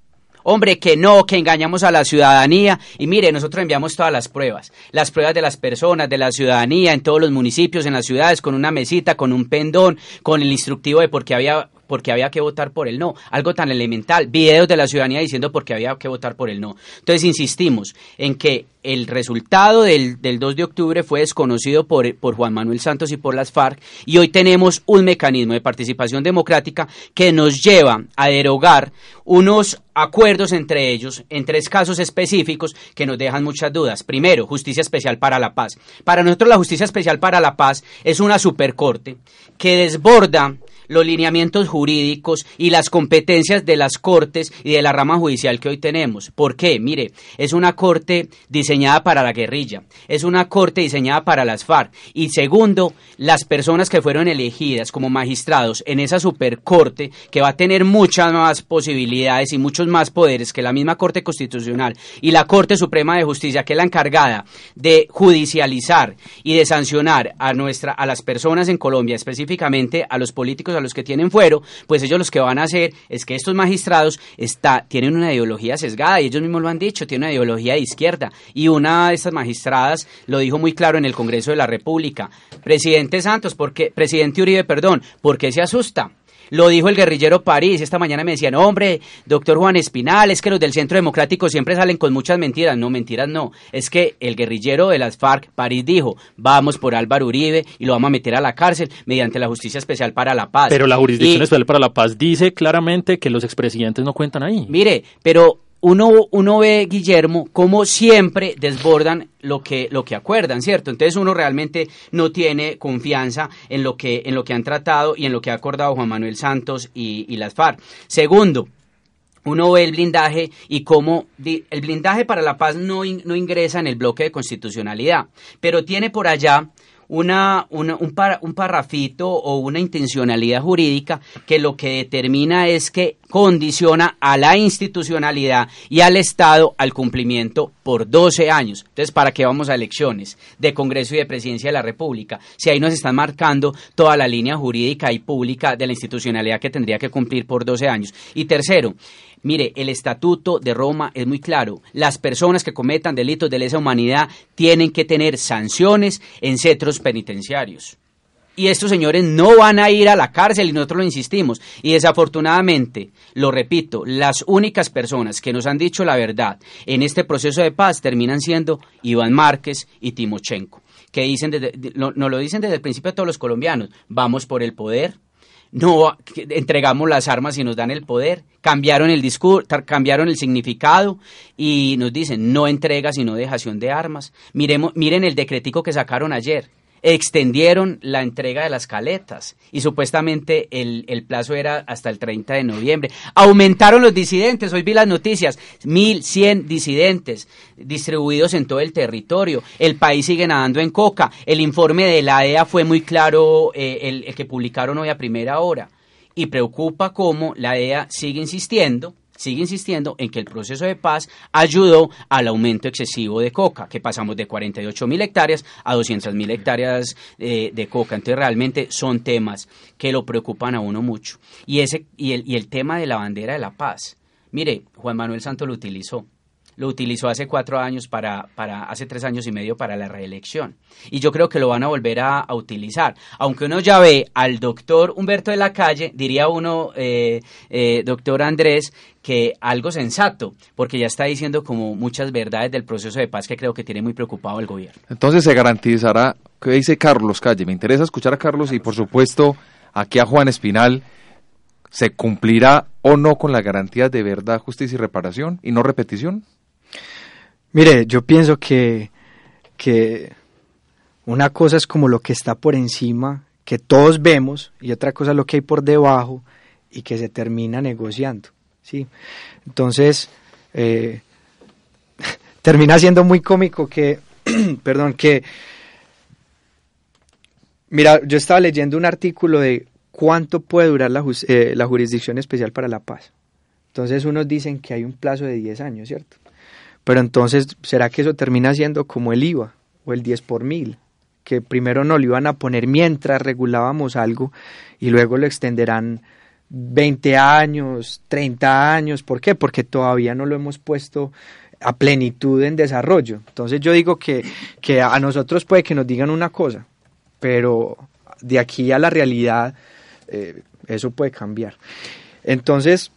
Hombre, que no, que engañamos a la ciudadanía. Y mire, nosotros enviamos todas las pruebas. Las pruebas de las personas, de la ciudadanía, en todos los municipios, en las ciudades, con una mesita, con un pendón, con el instructivo de por qué había porque había que votar por el no. Algo tan elemental. Videos de la ciudadanía diciendo por qué había que votar por el no. Entonces insistimos en que el resultado del, del 2 de octubre fue desconocido por, por, Juan Manuel Santos y por las FARC y hoy tenemos un mecanismo de participación democrática que nos lleva a derogar unos acuerdos entre ellos en tres casos específicos que nos dejan muchas dudas. Primero, justicia especial para la paz. Para nosotros la justicia especial para la paz es una supercorte que desborda los lineamientos jurídicos y las competencias de las cortes y de la rama judicial que hoy tenemos. ¿Por qué? Mire, es una corte diseñada para la guerrilla, es una corte diseñada para las FARC y segundo, las personas que fueron elegidas como magistrados en esa supercorte que va a tener muchas más posibilidades y muchos más poderes que la misma Corte Constitucional y la Corte Suprema de Justicia que es la encargada de judicializar y de sancionar a nuestra a las personas en Colombia, específicamente a los políticos a los que tienen fuero, pues ellos los que van a hacer es que estos magistrados está, tienen una ideología sesgada y ellos mismos lo han dicho, tienen una ideología de izquierda. Y una de estas magistradas lo dijo muy claro en el Congreso de la República. Presidente Santos, porque, presidente Uribe, perdón, ¿por qué se asusta? Lo dijo el guerrillero París. Esta mañana me decían, hombre, doctor Juan Espinal, es que los del Centro Democrático siempre salen con muchas mentiras. No, mentiras no. Es que el guerrillero de las FARC, París, dijo, vamos por Álvaro Uribe y lo vamos a meter a la cárcel mediante la Justicia Especial para la Paz. Pero la Jurisdicción Especial para la Paz dice claramente que los expresidentes no cuentan ahí. Mire, pero uno, uno ve, Guillermo, como siempre desbordan lo que, lo que acuerdan, ¿cierto? Entonces uno realmente no tiene confianza en lo que, en lo que han tratado y en lo que ha acordado Juan Manuel Santos y, y las FARC. Segundo, uno ve el blindaje y cómo el blindaje para la paz no, no ingresa en el bloque de constitucionalidad, pero tiene por allá una, un, un parrafito o una intencionalidad jurídica que lo que determina es que condiciona a la institucionalidad y al Estado al cumplimiento por 12 años. Entonces, ¿para qué vamos a elecciones de Congreso y de Presidencia de la República? Si ahí nos están marcando toda la línea jurídica y pública de la institucionalidad que tendría que cumplir por 12 años. Y tercero, Mire, el Estatuto de Roma es muy claro. Las personas que cometan delitos de lesa humanidad tienen que tener sanciones en centros penitenciarios. Y estos señores no van a ir a la cárcel y nosotros lo insistimos. Y desafortunadamente, lo repito, las únicas personas que nos han dicho la verdad en este proceso de paz terminan siendo Iván Márquez y Timochenko, que dicen nos lo dicen desde el principio a todos los colombianos, vamos por el poder, no entregamos las armas y nos dan el poder, cambiaron el discurso, cambiaron el significado y nos dicen no entrega sino dejación de armas. Miremos, miren el decretico que sacaron ayer extendieron la entrega de las caletas y supuestamente el, el, plazo era hasta el 30 de noviembre. Aumentaron los disidentes, hoy vi las noticias, 1.100 disidentes distribuidos en todo el territorio. El país sigue nadando en coca. El informe de la EA fue muy claro, eh, el, el que publicaron hoy a primera hora. Y preocupa cómo la EA sigue insistiendo sigue insistiendo en que el proceso de paz ayudó al aumento excesivo de coca, que pasamos de 48 mil hectáreas a 200 mil hectáreas eh, de coca. Entonces realmente son temas que lo preocupan a uno mucho. Y, ese, y, el, y el tema de la bandera de la paz. Mire, Juan Manuel Santos lo utilizó lo utilizó hace cuatro años para, para hace tres años y medio para la reelección. Y yo creo que lo van a volver a, utilizar. Aunque uno ya ve al doctor Humberto de la Calle, diría uno, eh, eh, doctor Andrés, que algo sensato, porque ya está diciendo como muchas verdades del proceso de paz que creo que tiene muy preocupado el gobierno. Entonces se garantizará, ¿qué dice Carlos Calle? Me interesa escuchar a Carlos y por supuesto aquí a Juan Espinal. ¿Se cumplirá o no con la garantía de verdad, justicia y reparación y no repetición? Mire, yo pienso que, que una cosa es como lo que está por encima, que todos vemos, y otra cosa es lo que hay por debajo y que se termina negociando. ¿sí? Entonces, eh, termina siendo muy cómico que, perdón, que, mira, yo estaba leyendo un artículo de cuánto puede durar la, eh, la Jurisdicción Especial para la Paz. Entonces unos dicen que hay un plazo de 10 años, ¿cierto? Pero entonces, ¿será que eso termina siendo como el IVA o el 10 por mil? Que primero no lo iban a poner mientras regulábamos algo y luego lo extenderán 20 años, 30 años. ¿Por qué? Porque todavía no lo hemos puesto a plenitud en desarrollo. Entonces yo digo que, que a nosotros puede que nos digan una cosa, pero de aquí a la realidad eh, eso puede cambiar. Entonces,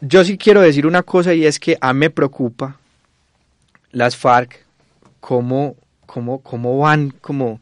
yo sí quiero decir una cosa y es que a mí me preocupa las FARC, cómo, cómo, cómo van, como,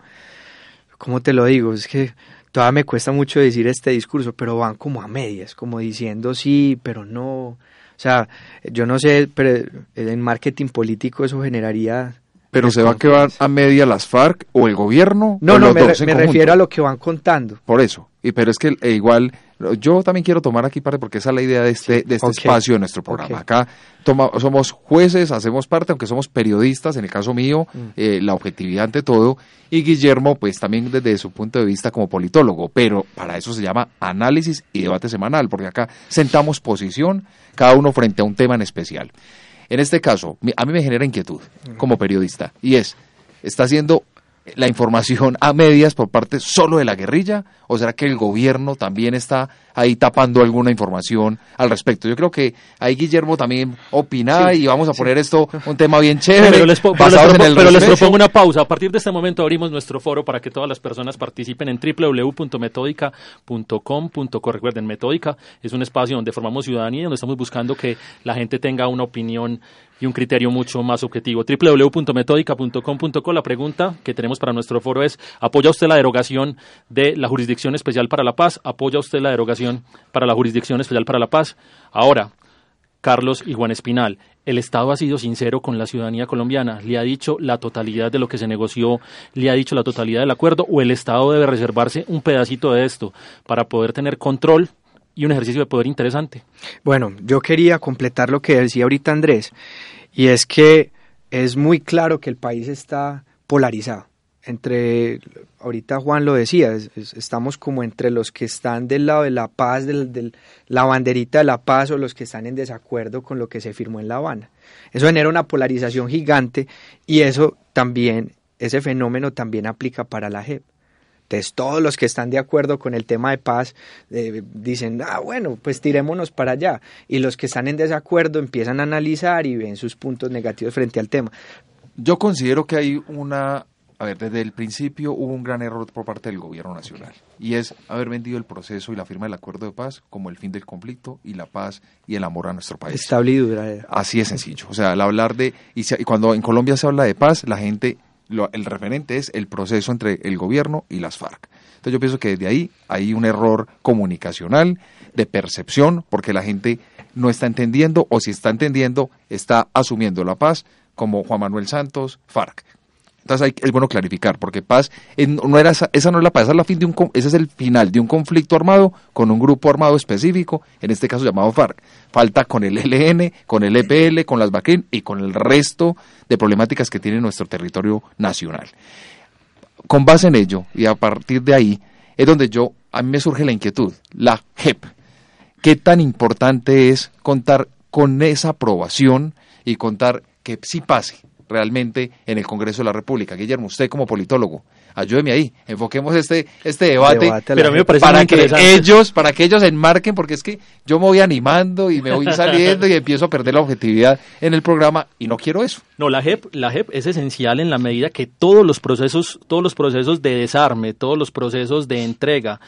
¿cómo te lo digo? Es que todavía me cuesta mucho decir este discurso, pero van como a medias, como diciendo sí, pero no. O sea, yo no sé, pero en marketing político eso generaría... ¿Pero se va a quedar a media las FARC o el gobierno? No, no, me, me refiero a lo que van contando. Por eso, y pero es que e igual yo también quiero tomar aquí parte porque esa es la idea de este, de este espacio de nuestro programa. Acá toma, somos jueces, hacemos parte, aunque somos periodistas, en el caso mío, mm. eh, la objetividad ante todo, y Guillermo, pues también desde su punto de vista como politólogo, pero para eso se llama análisis y debate semanal, porque acá sentamos posición, cada uno frente a un tema en especial. En este caso, a mí me genera inquietud como periodista, y es, está haciendo la información a medias por parte solo de la guerrilla? ¿O será que el gobierno también está ahí tapando alguna información al respecto? Yo creo que ahí Guillermo también opina y vamos a poner esto un tema bien chévere. Pero les, propongo una pausa. A partir de este momento abrimos nuestro foro para que todas las personas participen en www.metódica.com.co. Recuerden, Metódica es un espacio donde formamos ciudadanía, donde estamos buscando que la gente tenga una opinión y un criterio mucho más objetivo. www.metódica.com.co. La pregunta que tenemos para nuestro foro es, ¿apoya usted la derogación de la Jurisdicción Especial para la Paz? ¿Apoya usted la derogación para la Jurisdicción Especial para la Paz? Ahora, Carlos y Juan Espinal, el Estado ha sido sincero con la ciudadanía colombiana, le ha dicho la totalidad de lo que se negoció, le ha dicho la totalidad del acuerdo, o el Estado debe reservarse un pedacito de esto para poder tener control y un ejercicio de poder interesante. Bueno, yo quería completar lo que decía ahorita Andrés, y es que es muy claro que el país está polarizado. Entre, ahorita Juan lo decía, estamos como entre los que están del lado de la paz, de la banderita de la paz, o los que están en desacuerdo con lo que se firmó en La Habana. Eso genera una polarización gigante y eso también, ese fenómeno también aplica para la JEP. Entonces todos los que están de acuerdo con el tema de paz eh, dicen, ah, bueno, pues tirémonos para allá. Y los que están en desacuerdo empiezan a analizar y ven sus puntos negativos frente al tema. Yo considero que hay una, a ver, desde el principio hubo un gran error por parte del gobierno nacional y es haber vendido el proceso y la firma del acuerdo de paz como el fin del conflicto y la paz y el amor a nuestro país. Estable y duradera. Así es sencillo. O sea, al hablar de, y cuando en Colombia se habla de paz, la gente el referente es el proceso entre el gobierno y las FARC. Entonces yo pienso que desde ahí hay un error comunicacional, de percepción, porque la gente no está entendiendo o si está entendiendo está asumiendo la paz como Juan Manuel Santos, FARC. Entonces hay, es bueno clarificar, porque paz no era esa, no es la paz, esa es, ese es el final de un conflicto armado con un grupo armado específico, en este caso llamado FARC. Falta con el ELN, con el EPL, con las BACRIN y con el resto de problemáticas que tiene nuestro territorio nacional. Con base en ello, y a partir de ahí, es donde yo, a mí me surge la inquietud, la JEP. ¿Qué tan importante es contar con esa aprobación y contar que sí pase? Realmente en el Congreso de la República. Guillermo, usted como politólogo, ayúdeme ahí, enfoquemos este, este debate, pero a mí me parece para que ellos, para que ellos enmarquen, porque es que yo me voy animando y me voy saliendo y empiezo a perder la objetividad en el programa y no quiero eso. No, la JEP, la JEP es esencial en la medida que todos los procesos, todos los procesos de desarme, todos los procesos de entrega,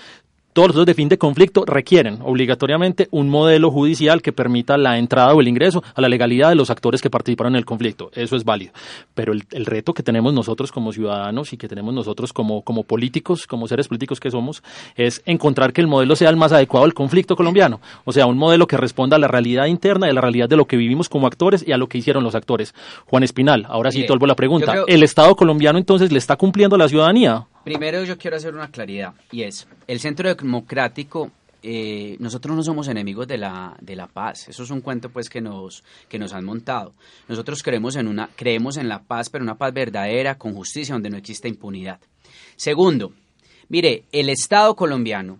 todos los de fin de conflicto requieren obligatoriamente un modelo judicial que permita la entrada o el ingreso a la legalidad de los actores que participaron en el conflicto. Eso es válido. Pero el, reto que tenemos nosotros como ciudadanos y que tenemos nosotros como, como políticos, como seres políticos que somos, es encontrar que el modelo sea el más adecuado al conflicto colombiano. O sea, un modelo que responda a la realidad interna y a la realidad de lo que vivimos como actores y a lo que hicieron los actores. Juan Espinal, ahora sí la pregunta. ¿El Estado colombiano entonces le está cumpliendo a la ciudadanía? Primero yo quiero hacer una claridad y es, el Centro Democrático, eh, nosotros no somos enemigos de la, de la paz, eso es un cuento pues que nos, que nos han montado. Nosotros creemos en, una, creemos en la paz, pero una paz verdadera, con justicia, donde no existe impunidad. Segundo, mire, el Estado colombiano,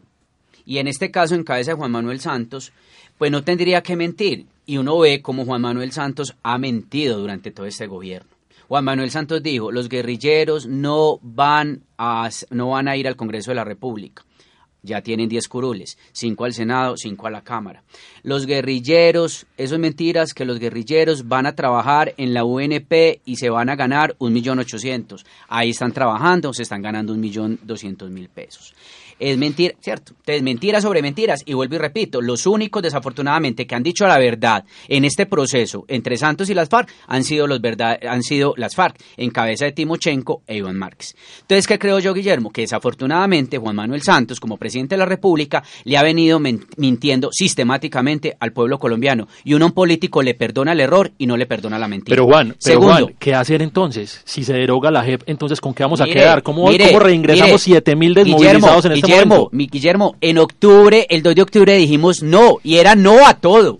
y en este caso en cabeza de Juan Manuel Santos, pues no tendría que mentir. Y uno ve cómo Juan Manuel Santos ha mentido durante todo este gobierno. Juan Manuel Santos dijo, los guerrilleros no van a, no van a ir al Congreso de la República. Ya tienen 10 curules, 5 al Senado, 5 a la Cámara. Los guerrilleros, eso es mentiras, que los guerrilleros van a trabajar en la UNP y se van a ganar 1.800.000. Ahí están trabajando, se están ganando 1.200.000 pesos es mentira, ¿cierto? Entonces, mentiras sobre mentiras. Y vuelvo y repito, los únicos, desafortunadamente, que han dicho la verdad en este proceso entre Santos y las FARC han sido, los verdad, han sido las FARC, en cabeza de Timochenko e Iván Márquez. Entonces, ¿qué creo yo, Guillermo? Que desafortunadamente Juan Manuel Santos, como presidente de la República, le ha venido mintiendo sistemáticamente al pueblo colombiano. Y uno, un político, le perdona el error y no le perdona la mentira. Pero Juan, Segundo, ¿qué hacer entonces? Si se deroga la JEP, entonces ¿con qué vamos a quedar? ¿Cómo, ¿cómo reingresamos 7.000 desmovilizados en este Guillermo, mi Guillermo, en octubre, el 2 de octubre dijimos no, y era no a todo.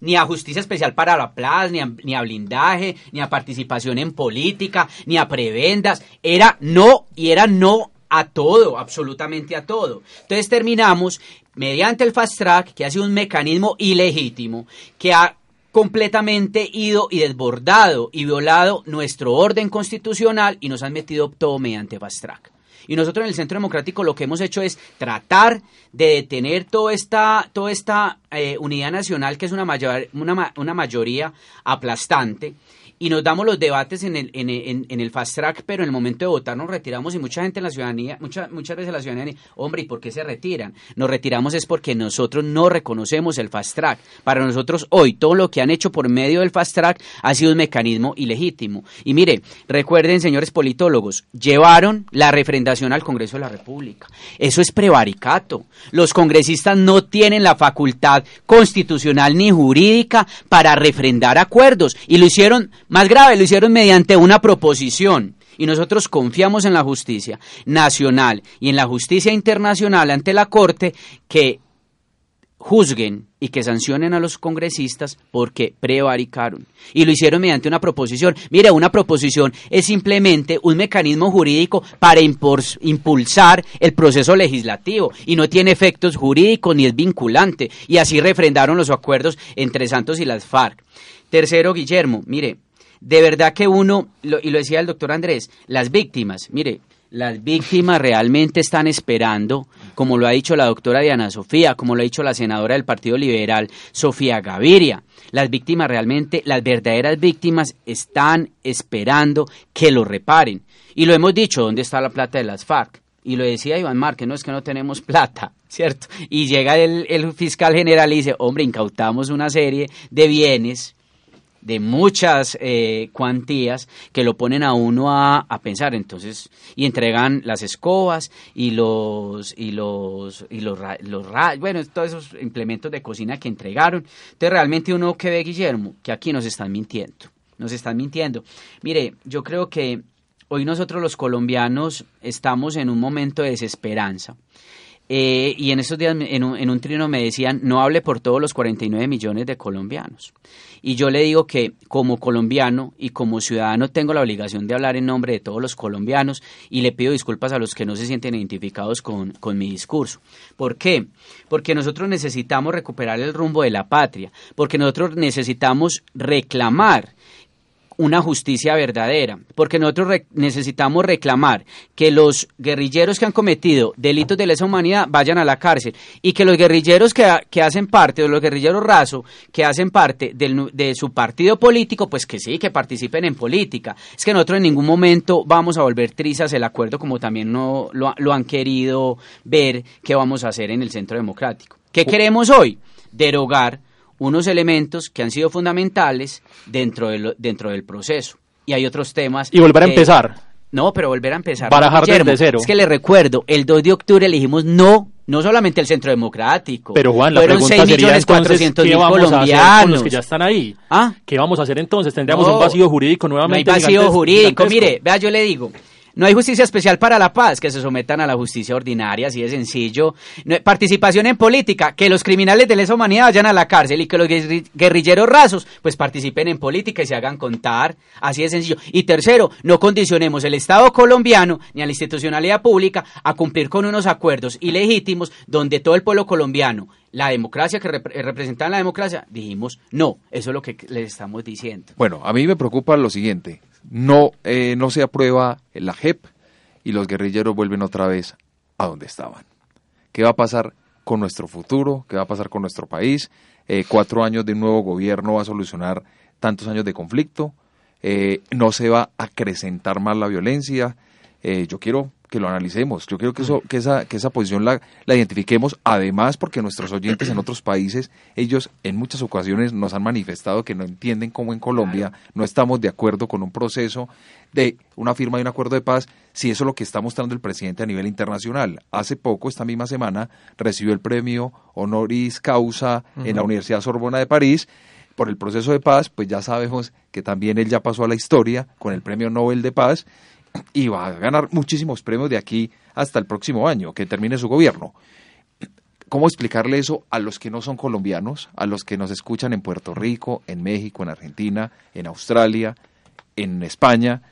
Ni a justicia especial para la plaza, ni a, ni a blindaje, ni a participación en política, ni a prebendas. Era no, y era no a todo, absolutamente a todo. Entonces terminamos mediante el fast track, que ha sido un mecanismo ilegítimo, que ha completamente ido y desbordado y violado nuestro orden constitucional y nos han metido todo mediante fast track. Y nosotros en el Centro Democrático lo que hemos hecho es tratar de detener toda esta, toda esta eh, unidad nacional, que es una, mayor, una, una mayoría aplastante, y nos damos los debates en el, en, en, el fast track, pero en el momento de votar nos retiramos y mucha gente en la ciudadanía, muchas muchas veces la ciudadanía, hombre, ¿y por qué se retiran? Nos retiramos es porque nosotros no reconocemos el fast track. Para nosotros hoy todo lo que han hecho por medio del fast track ha sido un mecanismo ilegítimo. Y mire, recuerden, señores politólogos, llevaron la refrendación al Congreso de la República. Eso es prevaricato. Los congresistas no tienen la facultad constitucional ni jurídica para refrendar acuerdos y lo hicieron más grave, lo hicieron mediante una proposición. Y nosotros confiamos en la justicia nacional y en la justicia internacional ante la Corte que juzguen y que sancionen a los congresistas porque prevaricaron. Y lo hicieron mediante una proposición. Mire, una proposición es simplemente un mecanismo jurídico para impulsar el proceso legislativo y no tiene efectos jurídicos ni es vinculante. Y así refrendaron los acuerdos entre Santos y las FARC. Tercero, Guillermo, mire, de verdad que uno, y lo decía el doctor Andrés, las víctimas, mire, las víctimas realmente están esperando, como lo ha dicho la doctora Diana Sofía, como lo ha dicho la senadora del Partido Liberal, Sofía Gaviria. Las víctimas realmente, las verdaderas víctimas están esperando que lo reparen. Y lo hemos dicho, ¿dónde está la plata de las FARC? Y lo decía Iván Márquez, no es que no tenemos plata, ¿cierto? Y llega el, el fiscal general y dice, hombre, incautamos una serie de bienes de muchas eh, cuantías que lo ponen a uno a, pensar. Entonces y entregan las escobas y los y los y los, los bueno todos esos implementos de cocina que entregaron. Entonces realmente uno que ve Guillermo que aquí nos están mintiendo nos están mintiendo. Mire yo creo que hoy nosotros los colombianos estamos en un momento de desesperanza eh, y en esos días en un, en un trino me decían, no hable por todos los 49 millones de colombianos. Y yo le digo que como colombiano y como ciudadano tengo la obligación de hablar en nombre de todos los colombianos y le pido disculpas a los que no se sienten identificados con, con mi discurso. ¿Por qué? Porque nosotros necesitamos recuperar el rumbo de la patria, porque nosotros necesitamos reclamar una justicia verdadera, porque nosotros necesitamos reclamar que los guerrilleros que han cometido delitos de lesa humanidad vayan a la cárcel y que los guerrilleros que, que hacen parte, o los guerrilleros raso, que hacen parte de su partido político, pues que sí, que participen en política. Es que nosotros en ningún momento vamos a volver trizas el acuerdo como también no, lo, lo han querido ver que vamos a hacer en el Centro Democrático. ¿Qué queremos hoy? Derogar unos elementos que han sido fundamentales dentro del, dentro del proceso. Y hay otros temas. Y volver a empezar. No, pero volver a empezar. Barajar desde cero. Es que le recuerdo, el 2 de octubre elegimos no, no solamente el Centro Democrático. Pero Juan, la pregunta sería entonces, ¿qué vamos a hacer con los que ya están ahí? ¿Ah? ¿Qué vamos a hacer entonces? ¿Tendríamos un vacío jurídico nuevamente? No hay vacío jurídico. Mire, vea, yo le digo, no hay justicia especial para la paz, que se sometan a la justicia ordinaria, así de sencillo. participación en política, que los criminales de lesa humanidad vayan a la cárcel y que los guerrilleros rasos pues participen en política y se hagan contar, así de sencillo. Y tercero, no condicionemos el Estado colombiano ni a la institucionalidad pública a cumplir con unos acuerdos ilegítimos donde todo el pueblo colombiano la democracia que representa la democracia, dijimos no, eso es lo que les estamos diciendo. Bueno, a mí me preocupa lo siguiente, no, eh, no se aprueba la JEP y los guerrilleros vuelven otra vez a donde estaban. ¿Qué va a pasar con nuestro futuro? ¿Qué va a pasar con nuestro país? Eh, cuatro años de nuevo gobierno va a solucionar tantos años de conflicto. Eh, no se va a acrecentar más la violencia. yo quiero que lo analicemos. Yo creo que, eso, que, esa, que esa posición la, la identifiquemos, además porque nuestros oyentes en otros países, ellos en muchas ocasiones nos han manifestado que no entienden cómo en Colombia no estamos de acuerdo con un proceso de una firma de un acuerdo de paz, si eso es lo que está mostrando el presidente a nivel internacional. Hace poco, esta misma semana, recibió el premio honoris causa en la Universidad Sorbona de París por el proceso de paz, pues ya sabemos que también él ya pasó a la historia con el premio Nobel de Paz y va a ganar muchísimos premios de aquí hasta el próximo año, que termine su gobierno. ¿Cómo explicarle eso a los que no son colombianos, a los que nos escuchan en Puerto Rico, en México, en Argentina, en Australia, en España?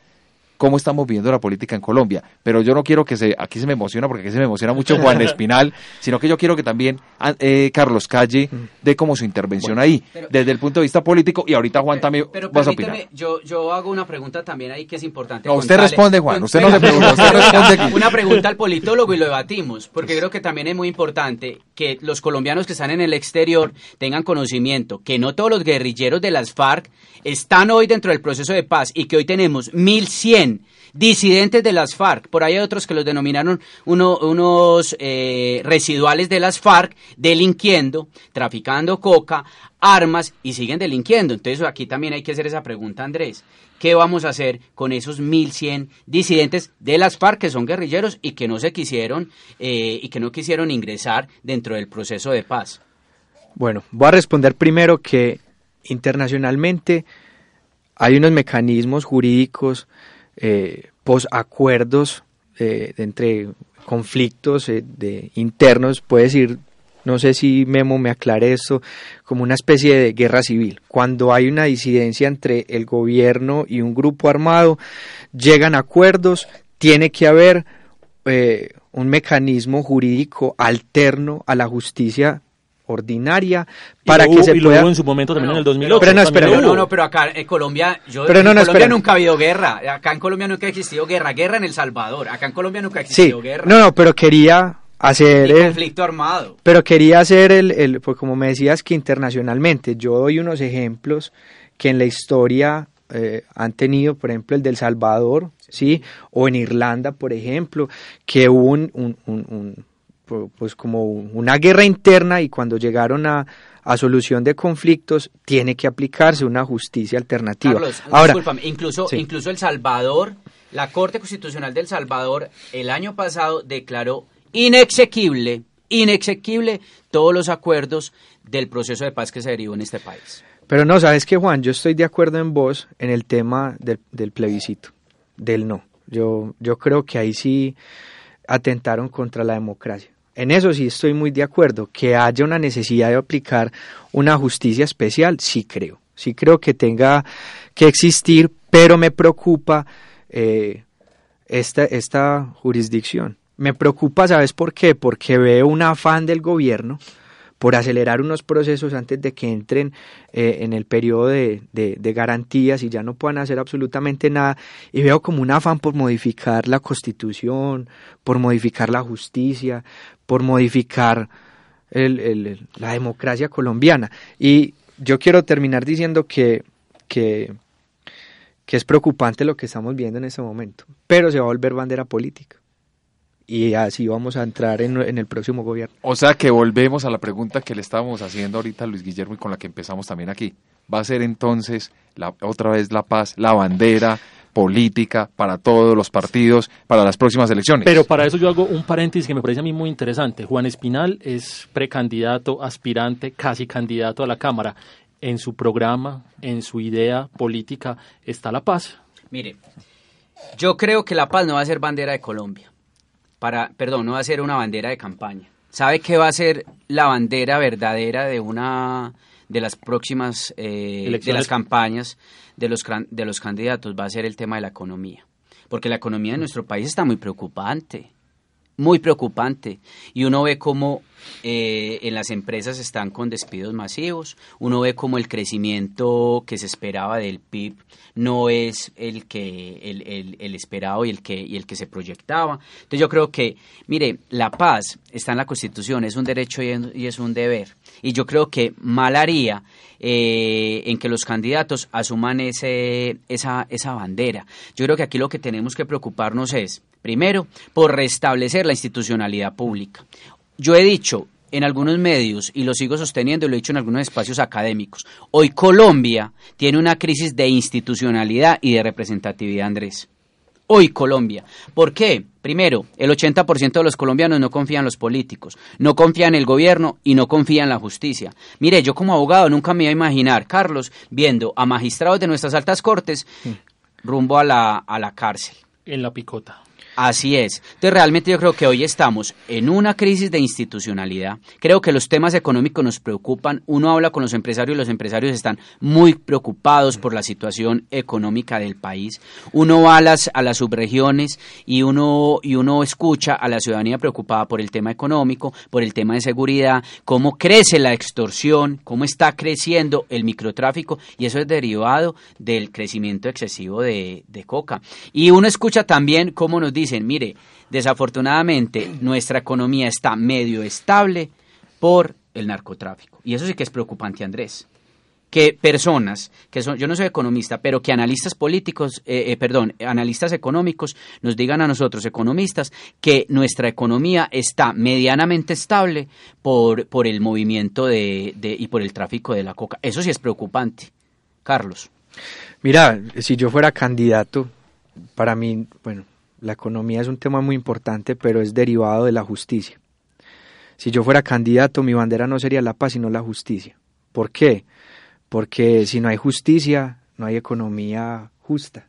Cómo estamos viendo la política en Colombia. Pero yo no quiero que se, aquí se me emociona, porque aquí se me emociona mucho Juan Espinal, sino que yo quiero que también ah, eh, Carlos Calle dé como su intervención ahí, desde el punto de vista político, y ahorita Juan también pero, vas a opinar. Yo, yo hago una pregunta también ahí que es importante. No, usted responde, Juan, usted no se pregunta, usted responde aquí. Una pregunta al politólogo y lo debatimos, porque creo que también es muy importante que los colombianos que están en el exterior tengan conocimiento que no todos los guerrilleros de las FARC están hoy dentro del proceso de paz y que hoy tenemos 1100 disidentes de las FARC. Por ahí hay otros que los denominaron unos eh, residuales de las FARC delinquiendo, traficando coca, armas y siguen delinquiendo. Entonces aquí también hay que hacer esa pregunta, Andrés. ¿Qué vamos a hacer con esos 1.100 disidentes de las FARC que son guerrilleros y que no se quisieron eh, y que no quisieron ingresar dentro del proceso de paz? Bueno, voy a responder primero que internacionalmente hay unos mecanismos jurídicos eh, posacuerdos eh, entre conflictos eh, internos, puede decir, no sé si Memo me aclare esto, como una especie de guerra civil. Cuando hay una disidencia entre el gobierno y un grupo armado, llegan acuerdos, tiene que haber eh, un mecanismo jurídico alterno a la justicia ordinaria para que se y pueda... en su momento también en el 2008. Pero no, espera, no, no, pero acá en Colombia, yo, pero no, en Colombia nunca ha habido guerra. Acá en Colombia nunca ha existido guerra. Guerra en El Salvador. Acá en Colombia nunca ha existido sí, guerra. No, no, pero quería hacer el conflicto armado. Pero quería hacer el, el, pues como me decías que internacionalmente, yo doy unos ejemplos que en la historia eh, han tenido, por ejemplo, el del Salvador, ¿sí? O en Irlanda, por ejemplo, que hubo un, un, un pues como una guerra interna y cuando llegaron a, a solución de conflictos tiene que aplicarse una justicia alternativa. Carlos, Ahora, incluso, incluso El Salvador, la Corte Constitucional del Salvador el año pasado declaró inexequible, inexequible todos los acuerdos del proceso de paz que se derivó en este país. Pero no, sabes que Juan, yo estoy de acuerdo en vos en el tema del, del plebiscito, del no. Yo, yo creo que ahí sí atentaron contra la democracia. En eso sí estoy muy de acuerdo. Que haya una necesidad de aplicar una justicia especial, sí creo. Sí creo que tenga que existir, pero me preocupa eh, esta, esta jurisdicción. Me preocupa, ¿sabes por qué? Porque veo un afán del gobierno por acelerar unos procesos antes de que entren eh, en el periodo de, garantías y ya no puedan hacer absolutamente nada. Y veo como un afán por modificar la constitución, por modificar la justicia, por modificar la democracia colombiana. Y yo quiero terminar diciendo que, que es preocupante lo que estamos viendo en este momento, pero se va a volver bandera política y así vamos a entrar en, el próximo gobierno. O sea que volvemos a la pregunta que le estábamos haciendo ahorita a Luis Guillermo y con la que empezamos también aquí. ¿Va a ser entonces la, otra vez la paz, la bandera política para todos los partidos para las próximas elecciones? Pero para eso yo hago un paréntesis que me parece a mí muy interesante. Juan Espinal es precandidato, aspirante, casi candidato a la Cámara. En su programa, en su idea política, está la paz. Mire, yo creo que la paz no va a ser bandera de Colombia para, perdón, no va a ser una bandera de campaña. ¿Sabe qué va a ser la bandera verdadera de una de las próximas eh, de las campañas de los de los candidatos? Va a ser el tema de la economía, porque la economía de nuestro país está muy preocupante, muy preocupante, y uno ve cómo eh, en las empresas están con despidos masivos, uno ve como el crecimiento que se esperaba del PIB no es el que el, el, esperado y el que y el que se proyectaba. Entonces yo creo que, mire, la paz está en la Constitución, es un derecho y es un deber. Y yo creo que mal haría eh, en que los candidatos asuman ese, esa, esa bandera. Yo creo que aquí lo que tenemos que preocuparnos es, primero, por restablecer la institucionalidad pública. Yo he dicho en algunos medios, y lo sigo sosteniendo y lo he dicho en algunos espacios académicos, hoy Colombia tiene una crisis de institucionalidad y de representatividad, Andrés. Hoy Colombia. ¿Por qué? Primero, el 80% de los colombianos no confían en los políticos, no confían en el gobierno y no confían en la justicia. Mire, yo como abogado nunca me iba a imaginar, Carlos, viendo a magistrados de nuestras altas cortes rumbo a la, a la cárcel. En la picota. Así es. Entonces, realmente yo creo que hoy estamos en una crisis de institucionalidad. Creo que los temas económicos nos preocupan. Uno habla con los empresarios y los empresarios están muy preocupados por la situación económica del país. Uno va a las, a las subregiones y uno, y uno escucha a la ciudadanía preocupada por el tema económico, por el tema de seguridad, cómo crece la extorsión, cómo está creciendo el microtráfico y eso es derivado del crecimiento excesivo de, de coca. Y uno escucha también cómo nos dice dicen, mire, desafortunadamente nuestra economía está medio estable por el narcotráfico. Y eso sí que es preocupante, Andrés. Que personas, que son, yo no soy economista, pero que analistas políticos, eh, eh, perdón, analistas económicos nos digan a nosotros, economistas, que nuestra economía está medianamente estable por, por el movimiento de, de, y por el tráfico de la coca. Eso sí es preocupante. Carlos. Mira, si yo fuera candidato, para mí, bueno, la economía es un tema muy importante, pero es derivado de la justicia. Si yo fuera candidato, mi bandera no sería la paz, sino la justicia. ¿Por qué? Porque si no hay justicia, no hay economía justa.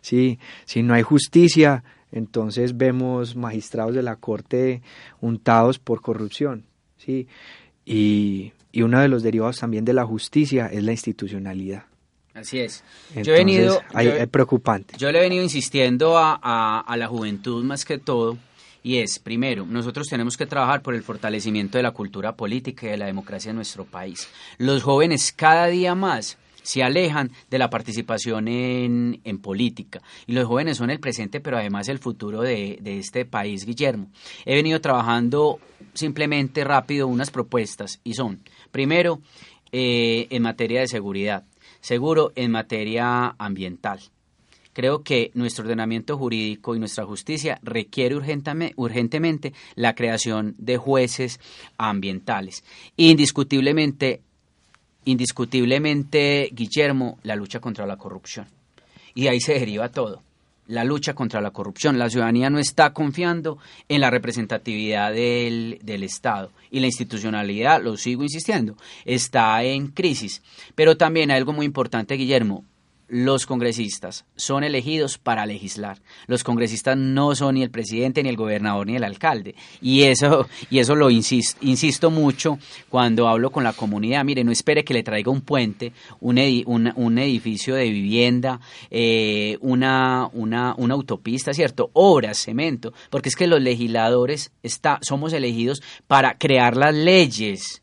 ¿sí? Si no hay justicia, entonces vemos magistrados de la Corte untados por corrupción. ¿sí? Y, y uno de los derivados también de la justicia es la institucionalidad. Así es. yo he venido. es preocupante. Yo le he venido insistiendo a, a, la juventud más que todo. Y es, primero, nosotros tenemos que trabajar por el fortalecimiento de la cultura política y de la democracia en nuestro país. Los jóvenes cada día más se alejan de la participación en, en, política. Y los jóvenes son el presente, pero además el futuro de, de, este país, Guillermo. He venido trabajando simplemente rápido unas propuestas y son, primero, eh, en materia de seguridad seguro en materia ambiental. Creo que nuestro ordenamiento jurídico y nuestra justicia requiere urgentemente la creación de jueces ambientales. Indiscutiblemente, indiscutiblemente, Guillermo, la lucha contra la corrupción. Y ahí se deriva todo la lucha contra la corrupción. La ciudadanía no está confiando en la representatividad del, del, Estado y la institucionalidad, lo sigo insistiendo, está en crisis. Pero también hay algo muy importante, Guillermo, los congresistas son elegidos para legislar. Los congresistas no son ni el presidente, ni el gobernador, ni el alcalde. Y eso, y eso lo insisto, insisto mucho cuando hablo con la comunidad. Mire, no espere que le traiga un puente, un, un, edificio de vivienda, eh, una, una, una autopista, ¿cierto? Obras, cemento. Porque es que los legisladores está, somos elegidos para crear las leyes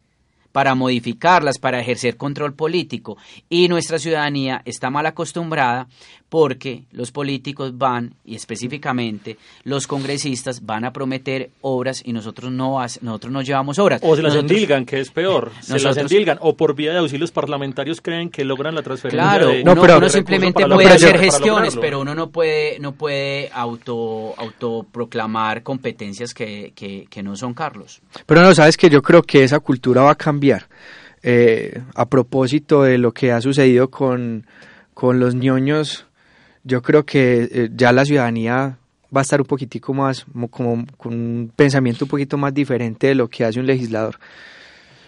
para modificarlas, para ejercer control político. Y nuestra ciudadanía está mal acostumbrada porque los políticos van, y específicamente los congresistas, van a prometer obras y nosotros no, nosotros no llevamos obras. O se las endilgan, que es peor. se las endilgan, o por vía de auxilios parlamentarios creen que logran la transferencia. Claro, de, no, pero uno simplemente puede hacer gestiones, pero uno no puede, no puede auto, autoproclamar competencias que, que, no son Carlos. Pero no, sabes que yo creo que esa cultura va a cambiar. Eh, a propósito de lo que ha sucedido con, con los ñoños yo creo que eh, ya la ciudadanía va a estar un poquitico más, como, con un pensamiento un poquito más diferente de lo que hace un legislador.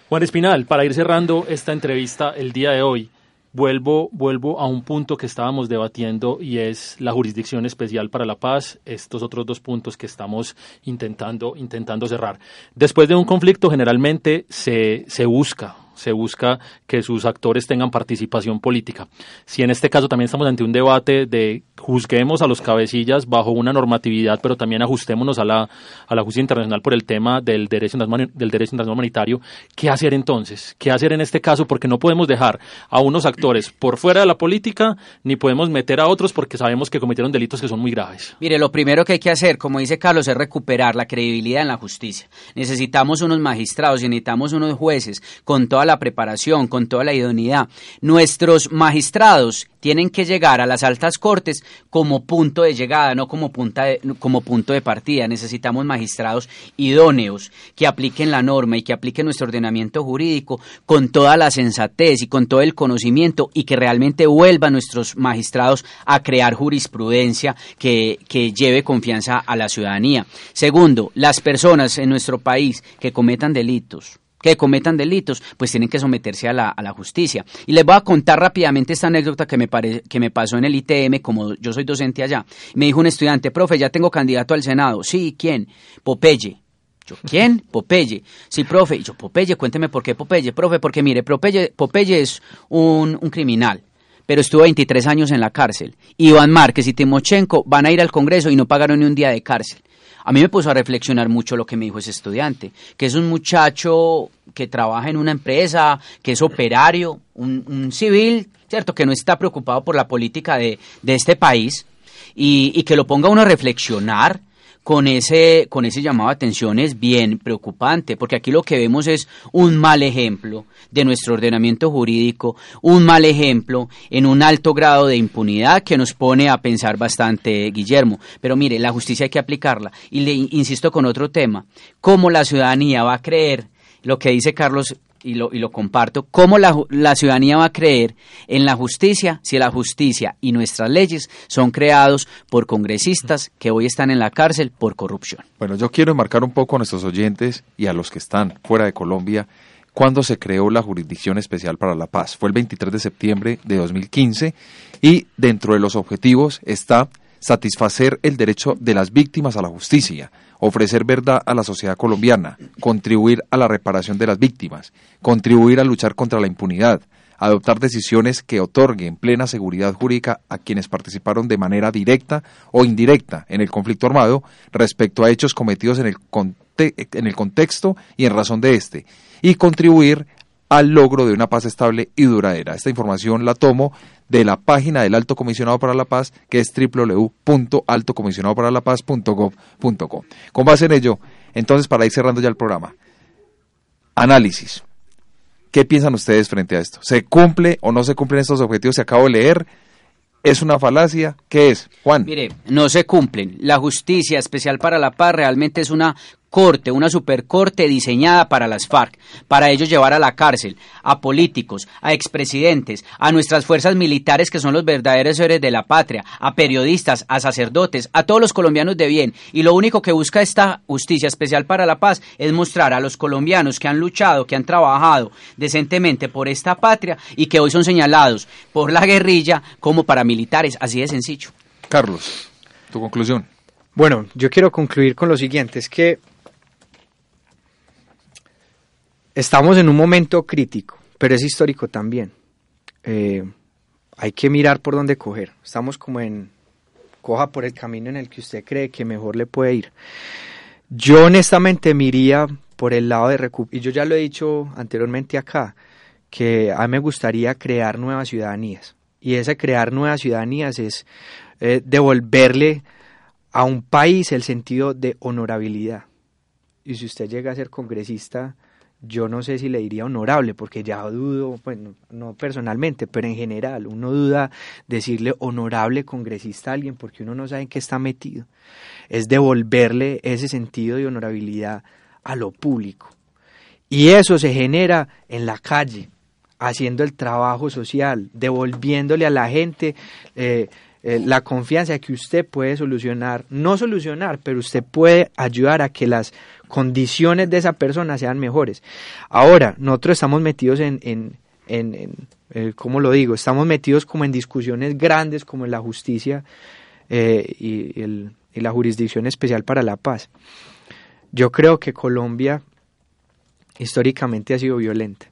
Juan Espinal, para ir cerrando esta entrevista el día de hoy, vuelvo, vuelvo a un punto que estábamos debatiendo y es la jurisdicción especial para la paz, estos otros dos puntos que estamos intentando, intentando cerrar. Después de un conflicto generalmente se, se busca se busca que sus actores tengan participación política. Si en este caso también estamos ante un debate de juzguemos a los cabecillas bajo una normatividad, pero también ajustémonos a la, a la justicia internacional por el tema del derecho, del derecho internacional humanitario, ¿qué hacer entonces? ¿Qué hacer en este caso? Porque no podemos dejar a unos actores por fuera de la política, ni podemos meter a otros porque sabemos que cometieron delitos que son muy graves. Mire, lo primero que hay que hacer, como dice Carlos, es recuperar la credibilidad en la justicia. Necesitamos unos magistrados y necesitamos unos jueces con toda la preparación, con toda la idoneidad. Nuestros magistrados tienen que llegar a las altas cortes como punto de llegada, no como, punta como punto de partida. Necesitamos magistrados idóneos que apliquen la norma y que apliquen nuestro ordenamiento jurídico con toda la sensatez y con todo el conocimiento y que realmente vuelvan nuestros magistrados a crear jurisprudencia que, que lleve confianza a la ciudadanía. Segundo, las personas en nuestro país que cometan delitos que cometan delitos, pues tienen que someterse a la, a la justicia. Y les voy a contar rápidamente esta anécdota que me, que me pasó en el ITM, como yo soy docente allá. Me dijo un estudiante, profe, ya tengo candidato al Senado. Sí, ¿quién? Popeye. Yo, ¿quién? Popeye. Sí, profe. Y yo, Popeye, cuénteme por qué Popeye. Profe, porque mire, Popeye, Popeye es un, un criminal pero estuvo 23 años en la cárcel. Iván Márquez y Timochenko van a ir al Congreso y no pagaron ni un día de cárcel. A mí me puso a reflexionar mucho lo que me dijo ese estudiante, que es un muchacho que trabaja en una empresa, que es operario, un, civil, ¿cierto? Que no está preocupado por la política de, este país y, y que lo ponga uno a reflexionar con ese, con ese llamado de atención es bien preocupante, porque aquí lo que vemos es un mal ejemplo de nuestro ordenamiento jurídico, un mal ejemplo en un alto grado de impunidad que nos pone a pensar bastante, Guillermo. Pero mire, la justicia hay que aplicarla. Y le insisto con otro tema, ¿cómo la ciudadanía va a creer lo que dice Carlos y lo, y lo comparto, cómo la, la, ciudadanía va a creer en la justicia si la justicia y nuestras leyes son creados por congresistas que hoy están en la cárcel por corrupción. Bueno, yo quiero enmarcar un poco a nuestros oyentes y a los que están fuera de Colombia cuando se creó la Jurisdicción Especial para la Paz. Fue el 23 de septiembre de 2015 y dentro de los objetivos está satisfacer el derecho de las víctimas a la justicia, ofrecer verdad a la sociedad colombiana, contribuir a la reparación de las víctimas, contribuir a luchar contra la impunidad, adoptar decisiones que otorguen plena seguridad jurídica a quienes participaron de manera directa o indirecta en el conflicto armado respecto a hechos cometidos en el, en el contexto y en razón de este, y contribuir al logro de una paz estable y duradera. Esta información la tomo de la página del Alto Comisionado para la Paz, que es www.altocomisionadoparalapaz.gov.co. Con base en ello, entonces, para ir cerrando ya el programa, análisis. ¿Qué piensan ustedes frente a esto? ¿Se cumple o no se cumplen estos objetivos que acabo de leer? ¿Es una falacia? ¿Qué es? Juan. Mire, no se cumplen. La justicia especial para la paz realmente es una corte, una supercorte diseñada para las FARC, para ellos llevar a la cárcel a políticos, a expresidentes, a nuestras fuerzas militares que son los verdaderos héroes de la patria, a periodistas, a sacerdotes, a todos los colombianos de bien. Y lo único que busca esta justicia especial para la paz es mostrar a los colombianos que han luchado, que han trabajado decentemente por esta patria y que hoy son señalados por la guerrilla como paramilitares, así de sencillo. Carlos, tu conclusión. Bueno, yo quiero concluir con lo siguiente, es que Estamos en un momento crítico, pero es histórico también. Eh, hay que mirar por dónde coger. Estamos como en, coja por el camino en el que usted cree que mejor le puede ir. Yo honestamente me iría por el lado de y yo ya lo he dicho anteriormente acá, que a mí me gustaría crear nuevas ciudadanías. Y ese crear nuevas ciudadanías es eh, devolverle a un país el sentido de honorabilidad. Y si usted llega a ser congresista, yo no sé si le diría honorable, porque ya dudo, bueno, no personalmente, pero en general, uno duda decirle honorable congresista a alguien porque uno no sabe en qué está metido. Es devolverle ese sentido de honorabilidad a lo público. Y eso se genera en la calle, haciendo el trabajo social, devolviéndole a la gente eh, eh, la confianza que usted puede solucionar, no solucionar, pero usted puede ayudar a que las condiciones de esa persona sean mejores. Ahora, nosotros estamos metidos en, en, en, eh, ¿cómo lo digo? Estamos metidos como en discusiones grandes como en la justicia y, y la jurisdicción especial para la paz. Yo creo que Colombia históricamente ha sido violenta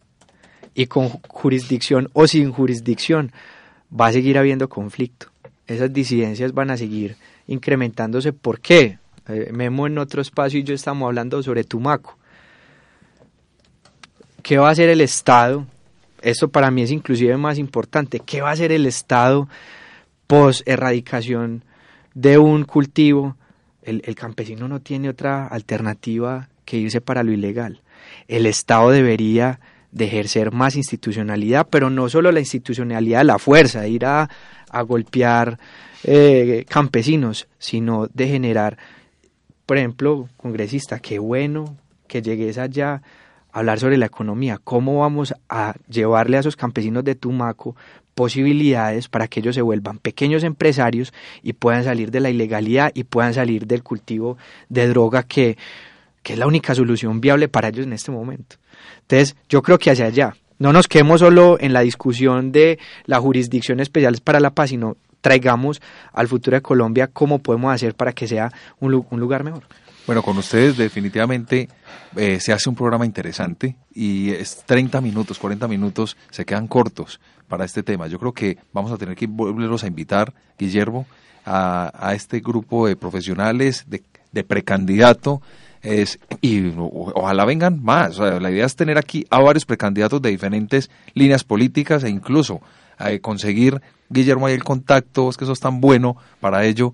y con jurisdicción o sin jurisdicción va a seguir habiendo conflicto. Esas disidencias van a seguir incrementándose. ¿Por qué? Eh, Memo en otro espacio y yo estamos hablando sobre Tumaco. ¿Qué va a hacer el Estado? Esto para mí es inclusive más importante. ¿Qué va a hacer el Estado post erradicación de un cultivo el, campesino no tiene otra alternativa que irse para lo ilegal. El Estado debería de ejercer más institucionalidad, pero no solo la institucionalidad de la fuerza, ir a, golpear eh, campesinos, sino de generar, por ejemplo, congresista, qué bueno que llegues allá a hablar sobre la economía, cómo vamos a llevarle a esos campesinos de Tumaco posibilidades para que ellos se vuelvan pequeños empresarios y puedan salir de la ilegalidad y puedan salir del cultivo de droga que, es la única solución viable para ellos en este momento. Entonces, yo creo que hacia allá. No nos quedemos solo en la discusión de la jurisdicción especial para la paz, sino traigamos al futuro de Colombia cómo podemos hacer para que sea un, un lugar mejor. Bueno, con ustedes definitivamente eh, se hace un programa interesante y es 30 minutos, 40 minutos se quedan cortos para este tema. Yo creo que vamos a tener que volverlos a invitar, Guillermo, a, este grupo de profesionales, de, precandidato, es, y ojalá vengan más. la idea es tener aquí a varios precandidatos de diferentes líneas políticas e incluso eh, conseguir, Guillermo, ahí el contacto, es que eso es tan bueno para ello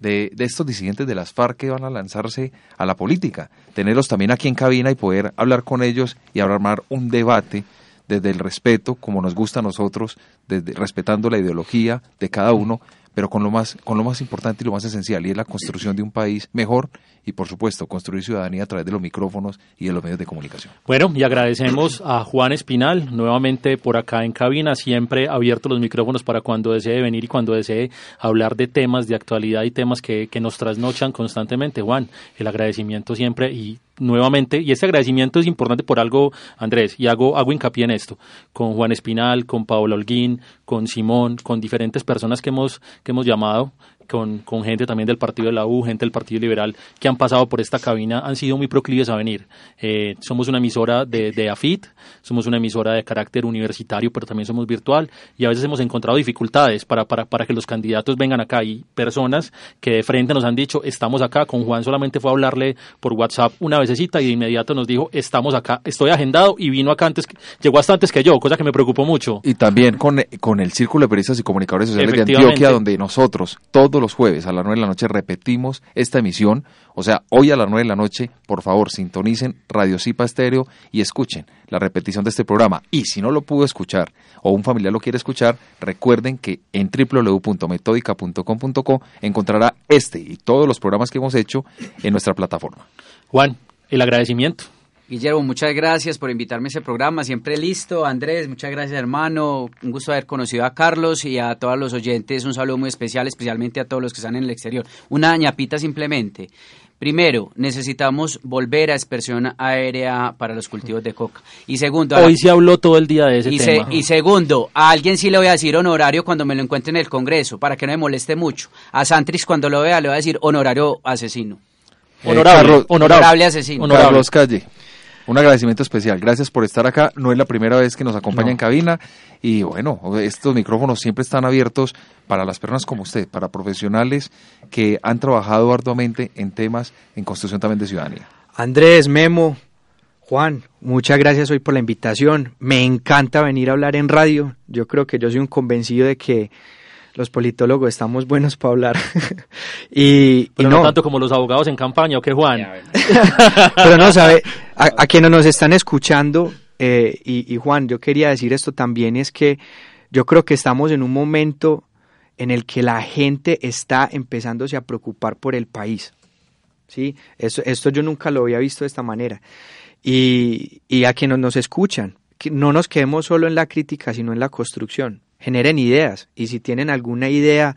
de, estos disidentes de las FARC que van a lanzarse a la política, tenerlos también aquí en cabina y poder hablar con ellos y armar un debate desde el respeto, como nos gusta a nosotros, desde, respetando la ideología de cada uno, pero con lo más con lo más importante y lo más esencial y es la construcción de un país mejor y por supuesto construir ciudadanía a través de los micrófonos y de los medios de comunicación. Bueno, y agradecemos a Juan Espinal nuevamente por acá en cabina, siempre abierto los micrófonos para cuando desee venir y cuando desee hablar de temas de actualidad y temas que, que nos trasnochan constantemente. Juan, el agradecimiento siempre y nuevamente, y este agradecimiento es importante por algo, Andrés, y hago, hago hincapié en esto, con Juan Espinal, con Paola Holguín, con Simón, con diferentes personas que hemos, que hemos llamado, con, con, gente también del Partido de la U, gente del Partido Liberal, que han pasado por esta cabina, han sido muy proclives a venir. Eh, somos una emisora de, de, AFIT, somos una emisora de carácter universitario, pero también somos virtual, y a veces hemos encontrado dificultades para, para, para que los candidatos vengan acá. Y personas que de frente nos han dicho, estamos acá, con Juan solamente fue a hablarle por WhatsApp una vececita y de inmediato nos dijo, estamos acá, estoy agendado y vino acá antes, llegó hasta antes que yo, cosa que me preocupó mucho. Y también con, con el Círculo de Periodistas y Comunicadores Sociales de Antioquia, donde nosotros, todos los jueves a las 9 de la noche repetimos esta emisión. O sea, hoy a las 9 de la noche, por favor, sintonicen Radio Cipa Estéreo y escuchen la repetición de este programa. Y si no lo pudo escuchar o un familiar lo quiere escuchar, recuerden que en www.metódica.com.co encontrará este y todos los programas que hemos hecho en nuestra plataforma. Juan, el agradecimiento. Guillermo, muchas gracias por invitarme a ese programa, siempre listo. Andrés, muchas gracias hermano, un gusto haber conocido a Carlos y a todos los oyentes, un saludo muy especial, especialmente a todos los que están en el exterior. Una ñapita simplemente. Primero, necesitamos volver a expresión aérea para los cultivos de coca. Y segundo, hoy se habló todo el día de ese y tema. y segundo, a alguien sí le voy a decir honorario cuando me lo encuentre en el Congreso, para que no me moleste mucho. A Santris cuando lo vea le voy a decir honorario asesino. honorable, honorable, asesino. Carlos Calle. Un agradecimiento especial. Gracias por estar acá. No es la primera vez que nos acompaña en cabina. Y bueno, estos micrófonos siempre están abiertos para las personas como usted, para profesionales que han trabajado arduamente en temas en construcción también de ciudadanía. Andrés, Memo, Juan, muchas gracias hoy por la invitación. Me encanta venir a hablar en radio. Yo creo que yo soy un convencido de que los politólogos estamos buenos para hablar. y, Pero no, tanto como los abogados en campaña, ¿o qué, Juan? Pero no, sabe, a, quienes nos están escuchando, eh, y, y Juan, yo quería decir esto también, es que yo creo que estamos en un momento en el que la gente está empezándose a preocupar por el país. ¿sí? Esto, esto yo nunca lo había visto de esta manera y, a quienes nos escuchan, que no nos quedemos solo en la crítica, sino en la construcción. Generen ideas y si tienen alguna idea,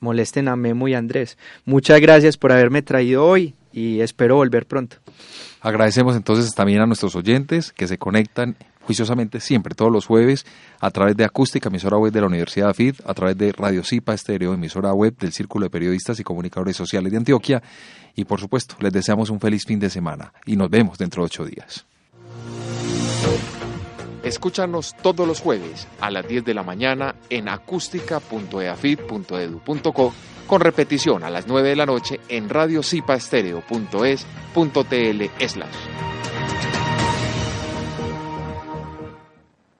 molesten a Memo y Andrés. Muchas gracias por haberme traído hoy y espero volver pronto. Agradecemos entonces también a nuestros oyentes que se conectan juiciosamente siempre, todos los jueves, a través de Acústica, emisora web de la Universidad AFID, a través de Radio Cipa Estéreo, emisora web del Círculo de Periodistas y Comunicadores Sociales de Antioquia. Y por supuesto, les deseamos un feliz fin de semana y nos vemos dentro de ocho días. Escúchanos todos los jueves a las 10 de la mañana en acústica.eafid.edu.co con repetición a las 9 de la noche en radiocipaestereo.es.tl slash.